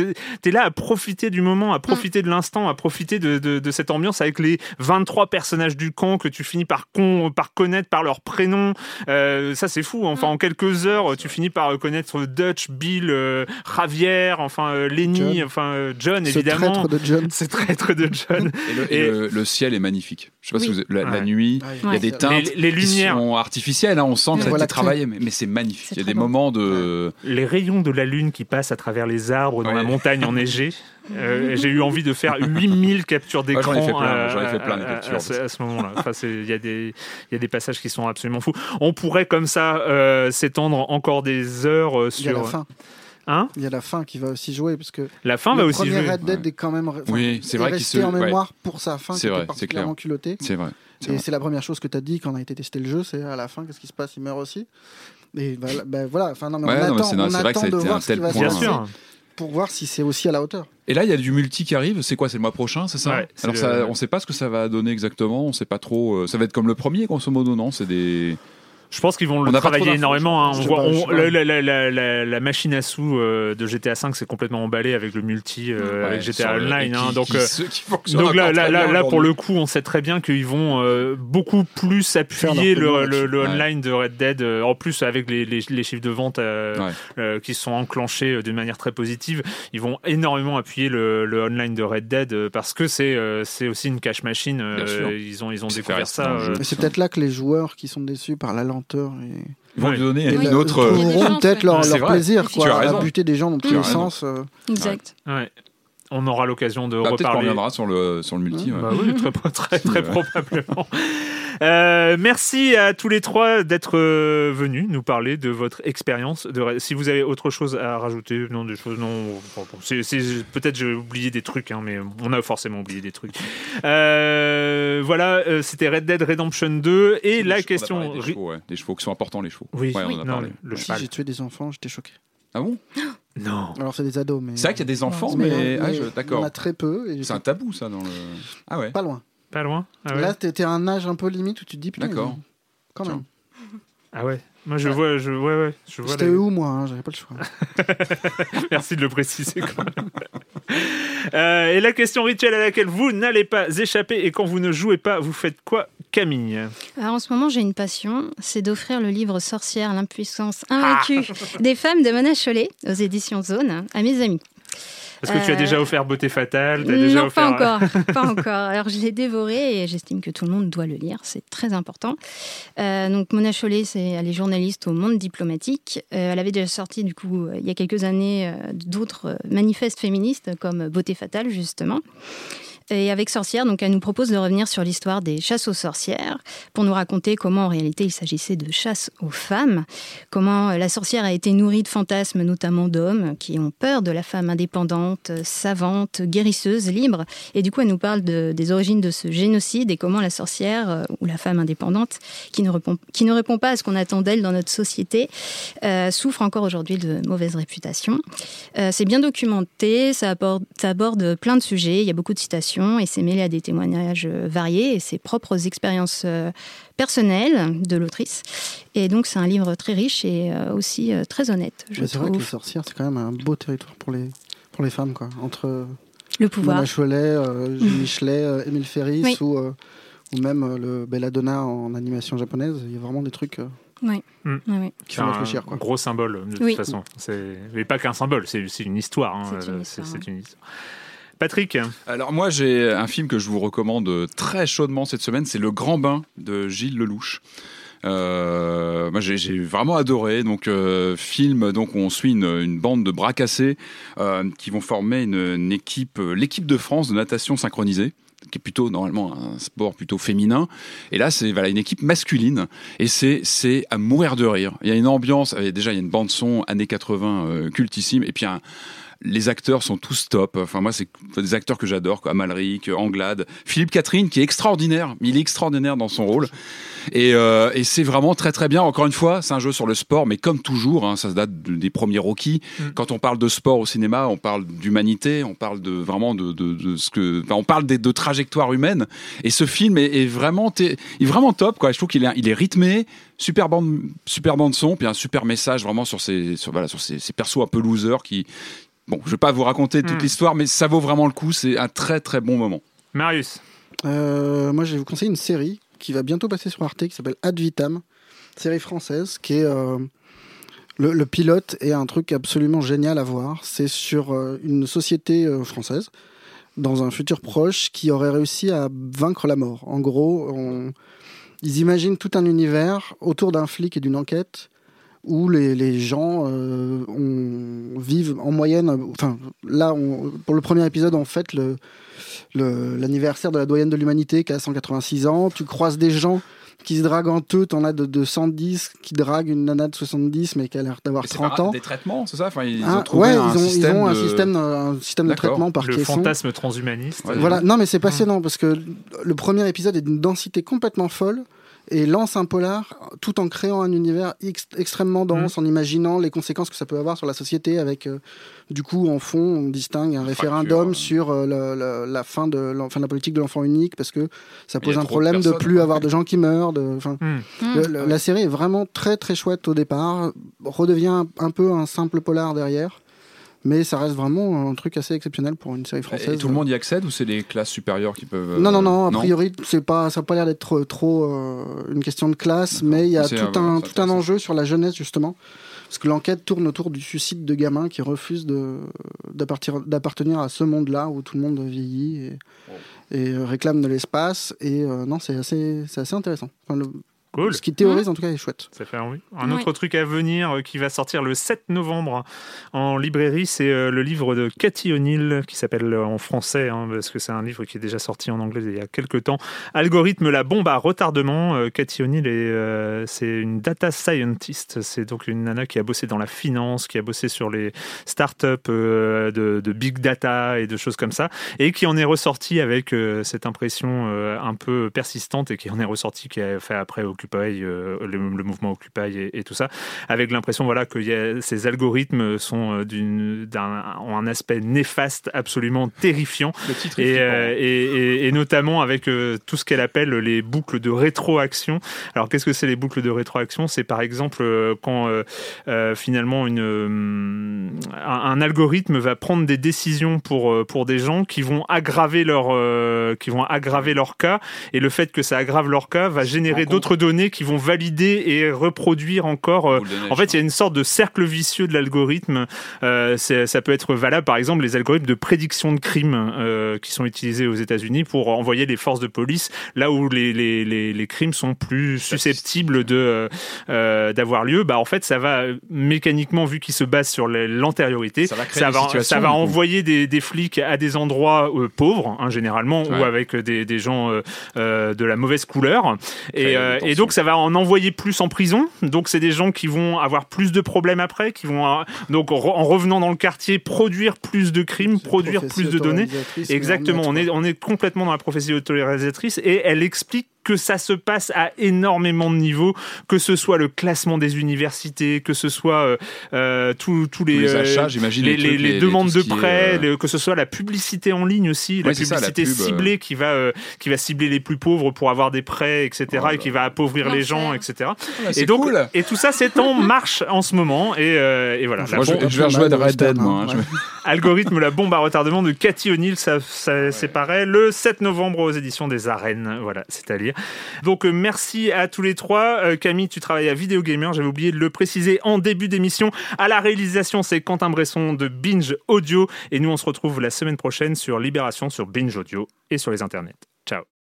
t'es là à profiter du moment, à profiter de l'instant, à profiter de, de, de cette ambiance avec les 23 personnages du camp que tu finis par con, par connaître par leur prénom. Euh, ça c'est fou. Enfin en quelques heures, tu finis par connaître Dutch, Bill, euh, Javier, enfin euh, Lenny, John. enfin euh, John évidemment. traître de John. Ce traître de John. Et, le, et Et- le- le ciel est magnifique. Je sais pas Oui. si vous la, la nuit, Ouais. il y a des teintes Les- les qui lumières. sont artificielles. hein, on sent que ça a été travaillé, mais, mais c'est magnifique. Il y a des moments de. les rayons de la lune qui passent à travers les arbres dans Ouais. la montagne enneigée. Euh, J'ai eu envie de faire 8000 captures Ouais, j'en d'écran ai fait plein, à- j'en ai fait plein de à- captures. à, ce- à ce moment-là. Enfin, Il y, a des- il y a des passages qui sont absolument fous. On pourrait comme ça euh, s'étendre encore des heures euh, Il y a la sur... fin. Hein Il y a la fin qui va aussi jouer parce que La fin le va aussi premier jouer. Red Dead Ouais. est quand même Oui, c'est est vrai qu'il resté se- en ouais. mémoire pour sa fin C'est vrai, c'est particulièrement culottée. C'est vrai. c'est Et vrai. c'est la première chose que tu as dit quand on a été tester le jeu, c'est à la fin, qu'est-ce qui se passe? Il meurt aussi. Et voilà, ben voilà. Enfin, non, mais Ouais, on non, attend, on c'est vrai que attend ça a de été voir un ce tel qui va se point. Bien passer sûr. pour voir si c'est aussi à la hauteur. Et là, il y a du multi qui arrive. C'est quoi? C'est le mois prochain, c'est ça? Ouais, Alors, le- ça, on sait pas ce que ça va donner exactement. On sait pas trop. euh, Ça va être comme le premier, grosso modo, non? C'est des. Je pense qu'ils vont On le travailler énormément. hein. On voit, pas, on- la, la- la- la- la machine à sous euh, de GTA V s'est complètement emballée avec le multi, euh, Ouais, avec GTA Online. hein. qui- donc, qui euh, qui Donc là, pour le coup, on sait très bien qu'ils vont euh, beaucoup plus appuyer le, le- le là-dessus. online de Red Dead. euh, en plus, avec les, les- les chiffres de vente euh, Ouais. euh, qui sont enclenchés euh, d'une manière très positive, ils vont énormément appuyer le, le online de Red Dead euh, parce que c'est euh, c'est aussi une cash machine. euh, ils ont ils ont C'est découvert ça. euh, c'est peut-être là que les joueurs qui sont déçus par la lenteur et, Ils vont Ouais. lui donner une autre. euh, Il y a des trouveront peut-être ouais. leur, leur plaisir Tu as quoi, à buter des gens dans tous les sens. euh. Exact. ouais. On aura l'occasion de bah, Peut-être qu'on reparler. reviendra sur le, sur le multi. ouais. Bah oui, très, très, très Ouais. probablement. Euh, merci à tous les trois d'être euh, venus nous parler de votre expérience. De... Si vous avez autre chose à rajouter, non, des choses, non. Peut-être j'ai oublié des trucs, hein, mais on a forcément oublié des trucs. Euh, voilà, euh, c'était Red Dead Redemption 2 et la on question. Des chevaux, ouais. Des chevaux qui sont importants, les chevaux. Oui, Ouais, on en a non, parlé. le Si cheval. j'ai tué des enfants, j'étais choqué. Ah bon? Non. Alors c'est des ados, mais C'est vrai qu'il y a des enfants, mais, mais. Ah, mais je- il y en D'accord. a très peu. Et C'est un tabou, ça, dans le. Ah ouais. pas loin. Pas loin Ah ouais, Là, t'es à un âge un peu limite où tu te dis putain. D'accord. Quand même. Ah ouais. Moi, je vois. Je... Ouais, ouais. Je vois J'étais la- où moi hein, J'avais pas le choix. Merci de le préciser quand même. Euh, et la question rituelle à laquelle vous n'allez pas échapper et quand vous ne jouez pas, vous faites quoi Camille? Alors en ce moment, j'ai une passion, c'est d'offrir le livre Sorcière, l'impuissance invaincue des femmes de Mona Chollet aux éditions Zone à mes amis. Parce que tu as Euh, déjà offert Beauté Fatale déjà non, offert... pas encore, pas encore. Alors je l'ai dévoré et j'estime que tout le monde doit le lire, c'est très important. Euh, donc Mona Chollet, c'est elle est journaliste au Monde diplomatique. Euh, elle avait déjà sorti du coup euh, il y a quelques années euh, d'autres euh, manifestes féministes comme Beauté Fatale justement. Et avec Sorcière, donc, elle nous propose de revenir sur l'histoire des chasses aux sorcières pour nous raconter comment en réalité il s'agissait de chasse aux femmes, comment euh, la sorcière a été nourrie de fantasmes, notamment d'hommes qui ont peur de la femme indépendante, savante, guérisseuse, libre. Et du coup, elle nous parle de- des origines de ce génocide et comment la sorcière euh, ou la femme indépendante, qui ne répond, qui ne répond pas à ce qu'on attend d'elle dans notre société, euh, souffre encore aujourd'hui de mauvaise réputation. C'est bien documenté, ça aborde plein de sujets, il y a beaucoup de citations et c'est mêlé à des témoignages euh, variés et ses propres expériences euh, personnelles de l'autrice. Et donc c'est un livre très riche et euh, aussi très honnête, C'est vrai que les sorcières, c'est quand même un beau territoire pour les, pour les femmes, quoi. Entre Le pouvoir. Mona Chollet, euh, Jules Michelet, euh, Émile Ferris Oui. ou, euh, ou même euh, le Belladonna en animation japonaise. Il y a vraiment des trucs Oui. Oui, oui. qui C'est font un réfléchir, quoi. gros symbole, de Oui. toute façon. Mais pas qu'un symbole, c'est, c'est une histoire. hein. C'est une histoire. Patrick, Alors moi j'ai un film que je vous recommande très chaudement cette semaine, c'est Le Grand Bain de Gilles Lelouch. Euh, moi j'ai, vraiment adoré. Donc euh, film donc on suit une, bande de bras cassés euh, qui vont former une, équipe l'équipe de France de natation synchronisée qui est plutôt normalement un sport plutôt féminin. Et là c'est voilà une équipe masculine. Et c'est c'est à mourir de rire. Il y a une ambiance déjà il y a une bande son années 80 euh, cultissime. Et puis un les acteurs sont tous top. Enfin, moi, c'est des acteurs que j'adore. Amalric, Anglade, Philippe Catherine, qui est extraordinaire. Il est extraordinaire dans son rôle. Et, euh, et c'est vraiment très, très bien. Encore une fois, c'est un jeu sur le sport, mais comme toujours, hein, ça se date de- des premiers Rocky. Quand on parle de sport au cinéma, on parle d'humanité, on parle de vraiment de, de, de ce que, enfin, on parle des, de trajectoires humaines. Et ce film est, est vraiment, est vraiment top, quoi. Je trouve qu'il est, il est rythmé, super bande, super bande son, puis un super message vraiment sur ces, sur, voilà, sur ces, ces persos un peu losers qui, Bon, je vais pas vous raconter toute Mm. l'histoire, mais ça vaut vraiment le coup. C'est un très très bon moment. Marius. Euh, moi, je vais vous conseiller une série qui va bientôt passer sur Arte qui s'appelle Ad Vitam, série française qui est euh, le, le pilote est un truc absolument génial à voir. C'est sur euh, une société euh, française dans un futur proche qui aurait réussi à vaincre la mort. En gros, on- ils imaginent tout un univers autour d'un flic et d'une enquête où les, les gens euh, ont- vivent en moyenne. Enfin, là, on- pour le premier épisode, on fête le, le- l'anniversaire de la doyenne de l'humanité qui a 186 ans. Tu croises des gens qui se draguent en eux. T'en as de, de 110 qui draguent une nana de 70 mais qui a l'air d'avoir 30 ans. Des traitements, c'est ça? Enfin, Ils Ah, ont trouvé ouais, un ils ont, ils système ont un de- système, un système de traitement par Le caisson. fantasme transhumaniste. Voilà, non mais c'est passionnant parce que le premier épisode est d'une densité complètement folle et lance un polar tout en créant un univers ex- extrêmement dense, en imaginant les conséquences que ça peut avoir sur la société avec euh, du coup en fond on distingue un référendum sur euh, la, la- la fin de l'en- fin de la politique de l'enfant unique parce que ça pose a un de problème de, plus avoir de gens qui meurent de, Hmm. le- le- la série est vraiment très très chouette au départ redevient un, un peu un simple polar derrière mais ça reste vraiment un truc assez exceptionnel pour une série française Et tout le monde y accède ou c'est les classes supérieures qui peuvent. euh, non, non, non, a priori, c'est pas, ça n'a pas l'air d'être trop, trop, euh, une question de classe, mais il y a tout, euh, un, tout un enjeu sur la jeunesse, justement. Parce que l'enquête tourne autour du suicide de gamins qui refusent d'appartenir à ce monde-là où tout le monde vieillit et, et, euh, réclame de l'espace. Et euh, non, c'est assez, assez intéressant. Enfin, le- Cool. Ce qui théorise, en tout cas, est chouette. Ça fait envie. Un Ouais. autre truc à venir euh, qui va sortir le 7 novembre en librairie, c'est euh, le livre de Cathy O'Neill qui s'appelle euh, en français, hein, parce que c'est un livre qui est déjà sorti en anglais il y a quelques temps. Algorithme, la bombe à retardement. Euh, Cathy O'Neill, est, euh, c'est une data scientist. C'est donc une nana qui a bossé dans la finance, qui a bossé sur les startups euh, de, de big data et de choses comme ça, et qui en est ressorti avec euh, cette impression euh, un peu persistante et qui en est ressorti, qui a fait après occuper Occupy, le, le mouvement Occupy et, et, tout ça, avec l'impression voilà que y a, ces algorithmes sont d'une, d'un, ont un aspect néfaste, absolument terrifiant, et, et, et, notamment avec tout ce qu'elle appelle les boucles de rétroaction. Alors qu'est-ce que c'est les boucles de rétroaction? C'est par exemple quand finalement une, un, un algorithme va prendre des décisions pour pour des gens qui vont aggraver leur euh, qui vont aggraver leur cas. Et le fait que ça aggrave leur cas va générer d'autres données qui vont valider et reproduire encore euh, en fait il y a une sorte de cercle vicieux de l'algorithme. Euh, ça peut être valable par exemple les algorithmes de prédiction de crimes euh, qui sont utilisés aux États-Unis pour envoyer les forces de police là où les, les, les, les crimes sont plus susceptibles de d'avoir lieu. Bah en fait ça va mécaniquement vu qu'ils se basent sur l'antériorité ça va, ça va, ça va envoyer des, des flics à des endroits pauvres, hein, généralement, ouais. ou avec des, des gens de la mauvaise couleur. Et, euh, et, donc, ça va en envoyer plus en prison. Donc, c'est des gens qui vont avoir plus de problèmes après, qui vont, donc, en revenant dans le quartier, produire plus de crimes, produire plus de données. Exactement. On est, on est complètement dans la prophétie autorisatrice et elle explique que ça se passe à énormément de niveaux, que ce soit le classement des universités, que ce soit euh, euh tous les, les, achats, j'imagine, les, les, les, demandes de prêts, est, euh... que ce soit la publicité en ligne aussi, ouais, la publicité ça, la pub, ciblée euh... qui va euh, qui va cibler les plus pauvres pour avoir des prêts, etc. Oh et qui va appauvrir les gens, etc. Ouais, et donc cool. et tout ça c'est en marche en ce moment et, euh, et voilà. Moi, je, je, vais rejouer de Red Dead, moi. Hein, Algorithme la bombe à retardement de Cathy O'Neill, ça, ça c'est pareil, le 7 novembre aux éditions des Arènes. Voilà, c'est à lire. Donc merci à tous les trois. Euh, Camille, tu travailles à Vidéo Gamer, j'avais oublié de le préciser en début d'émission. À la réalisation, c'est Quentin Bresson de Binge Audio. Et nous, on se retrouve la semaine prochaine sur Libération, sur Binge Audio et sur les internets. Ciao.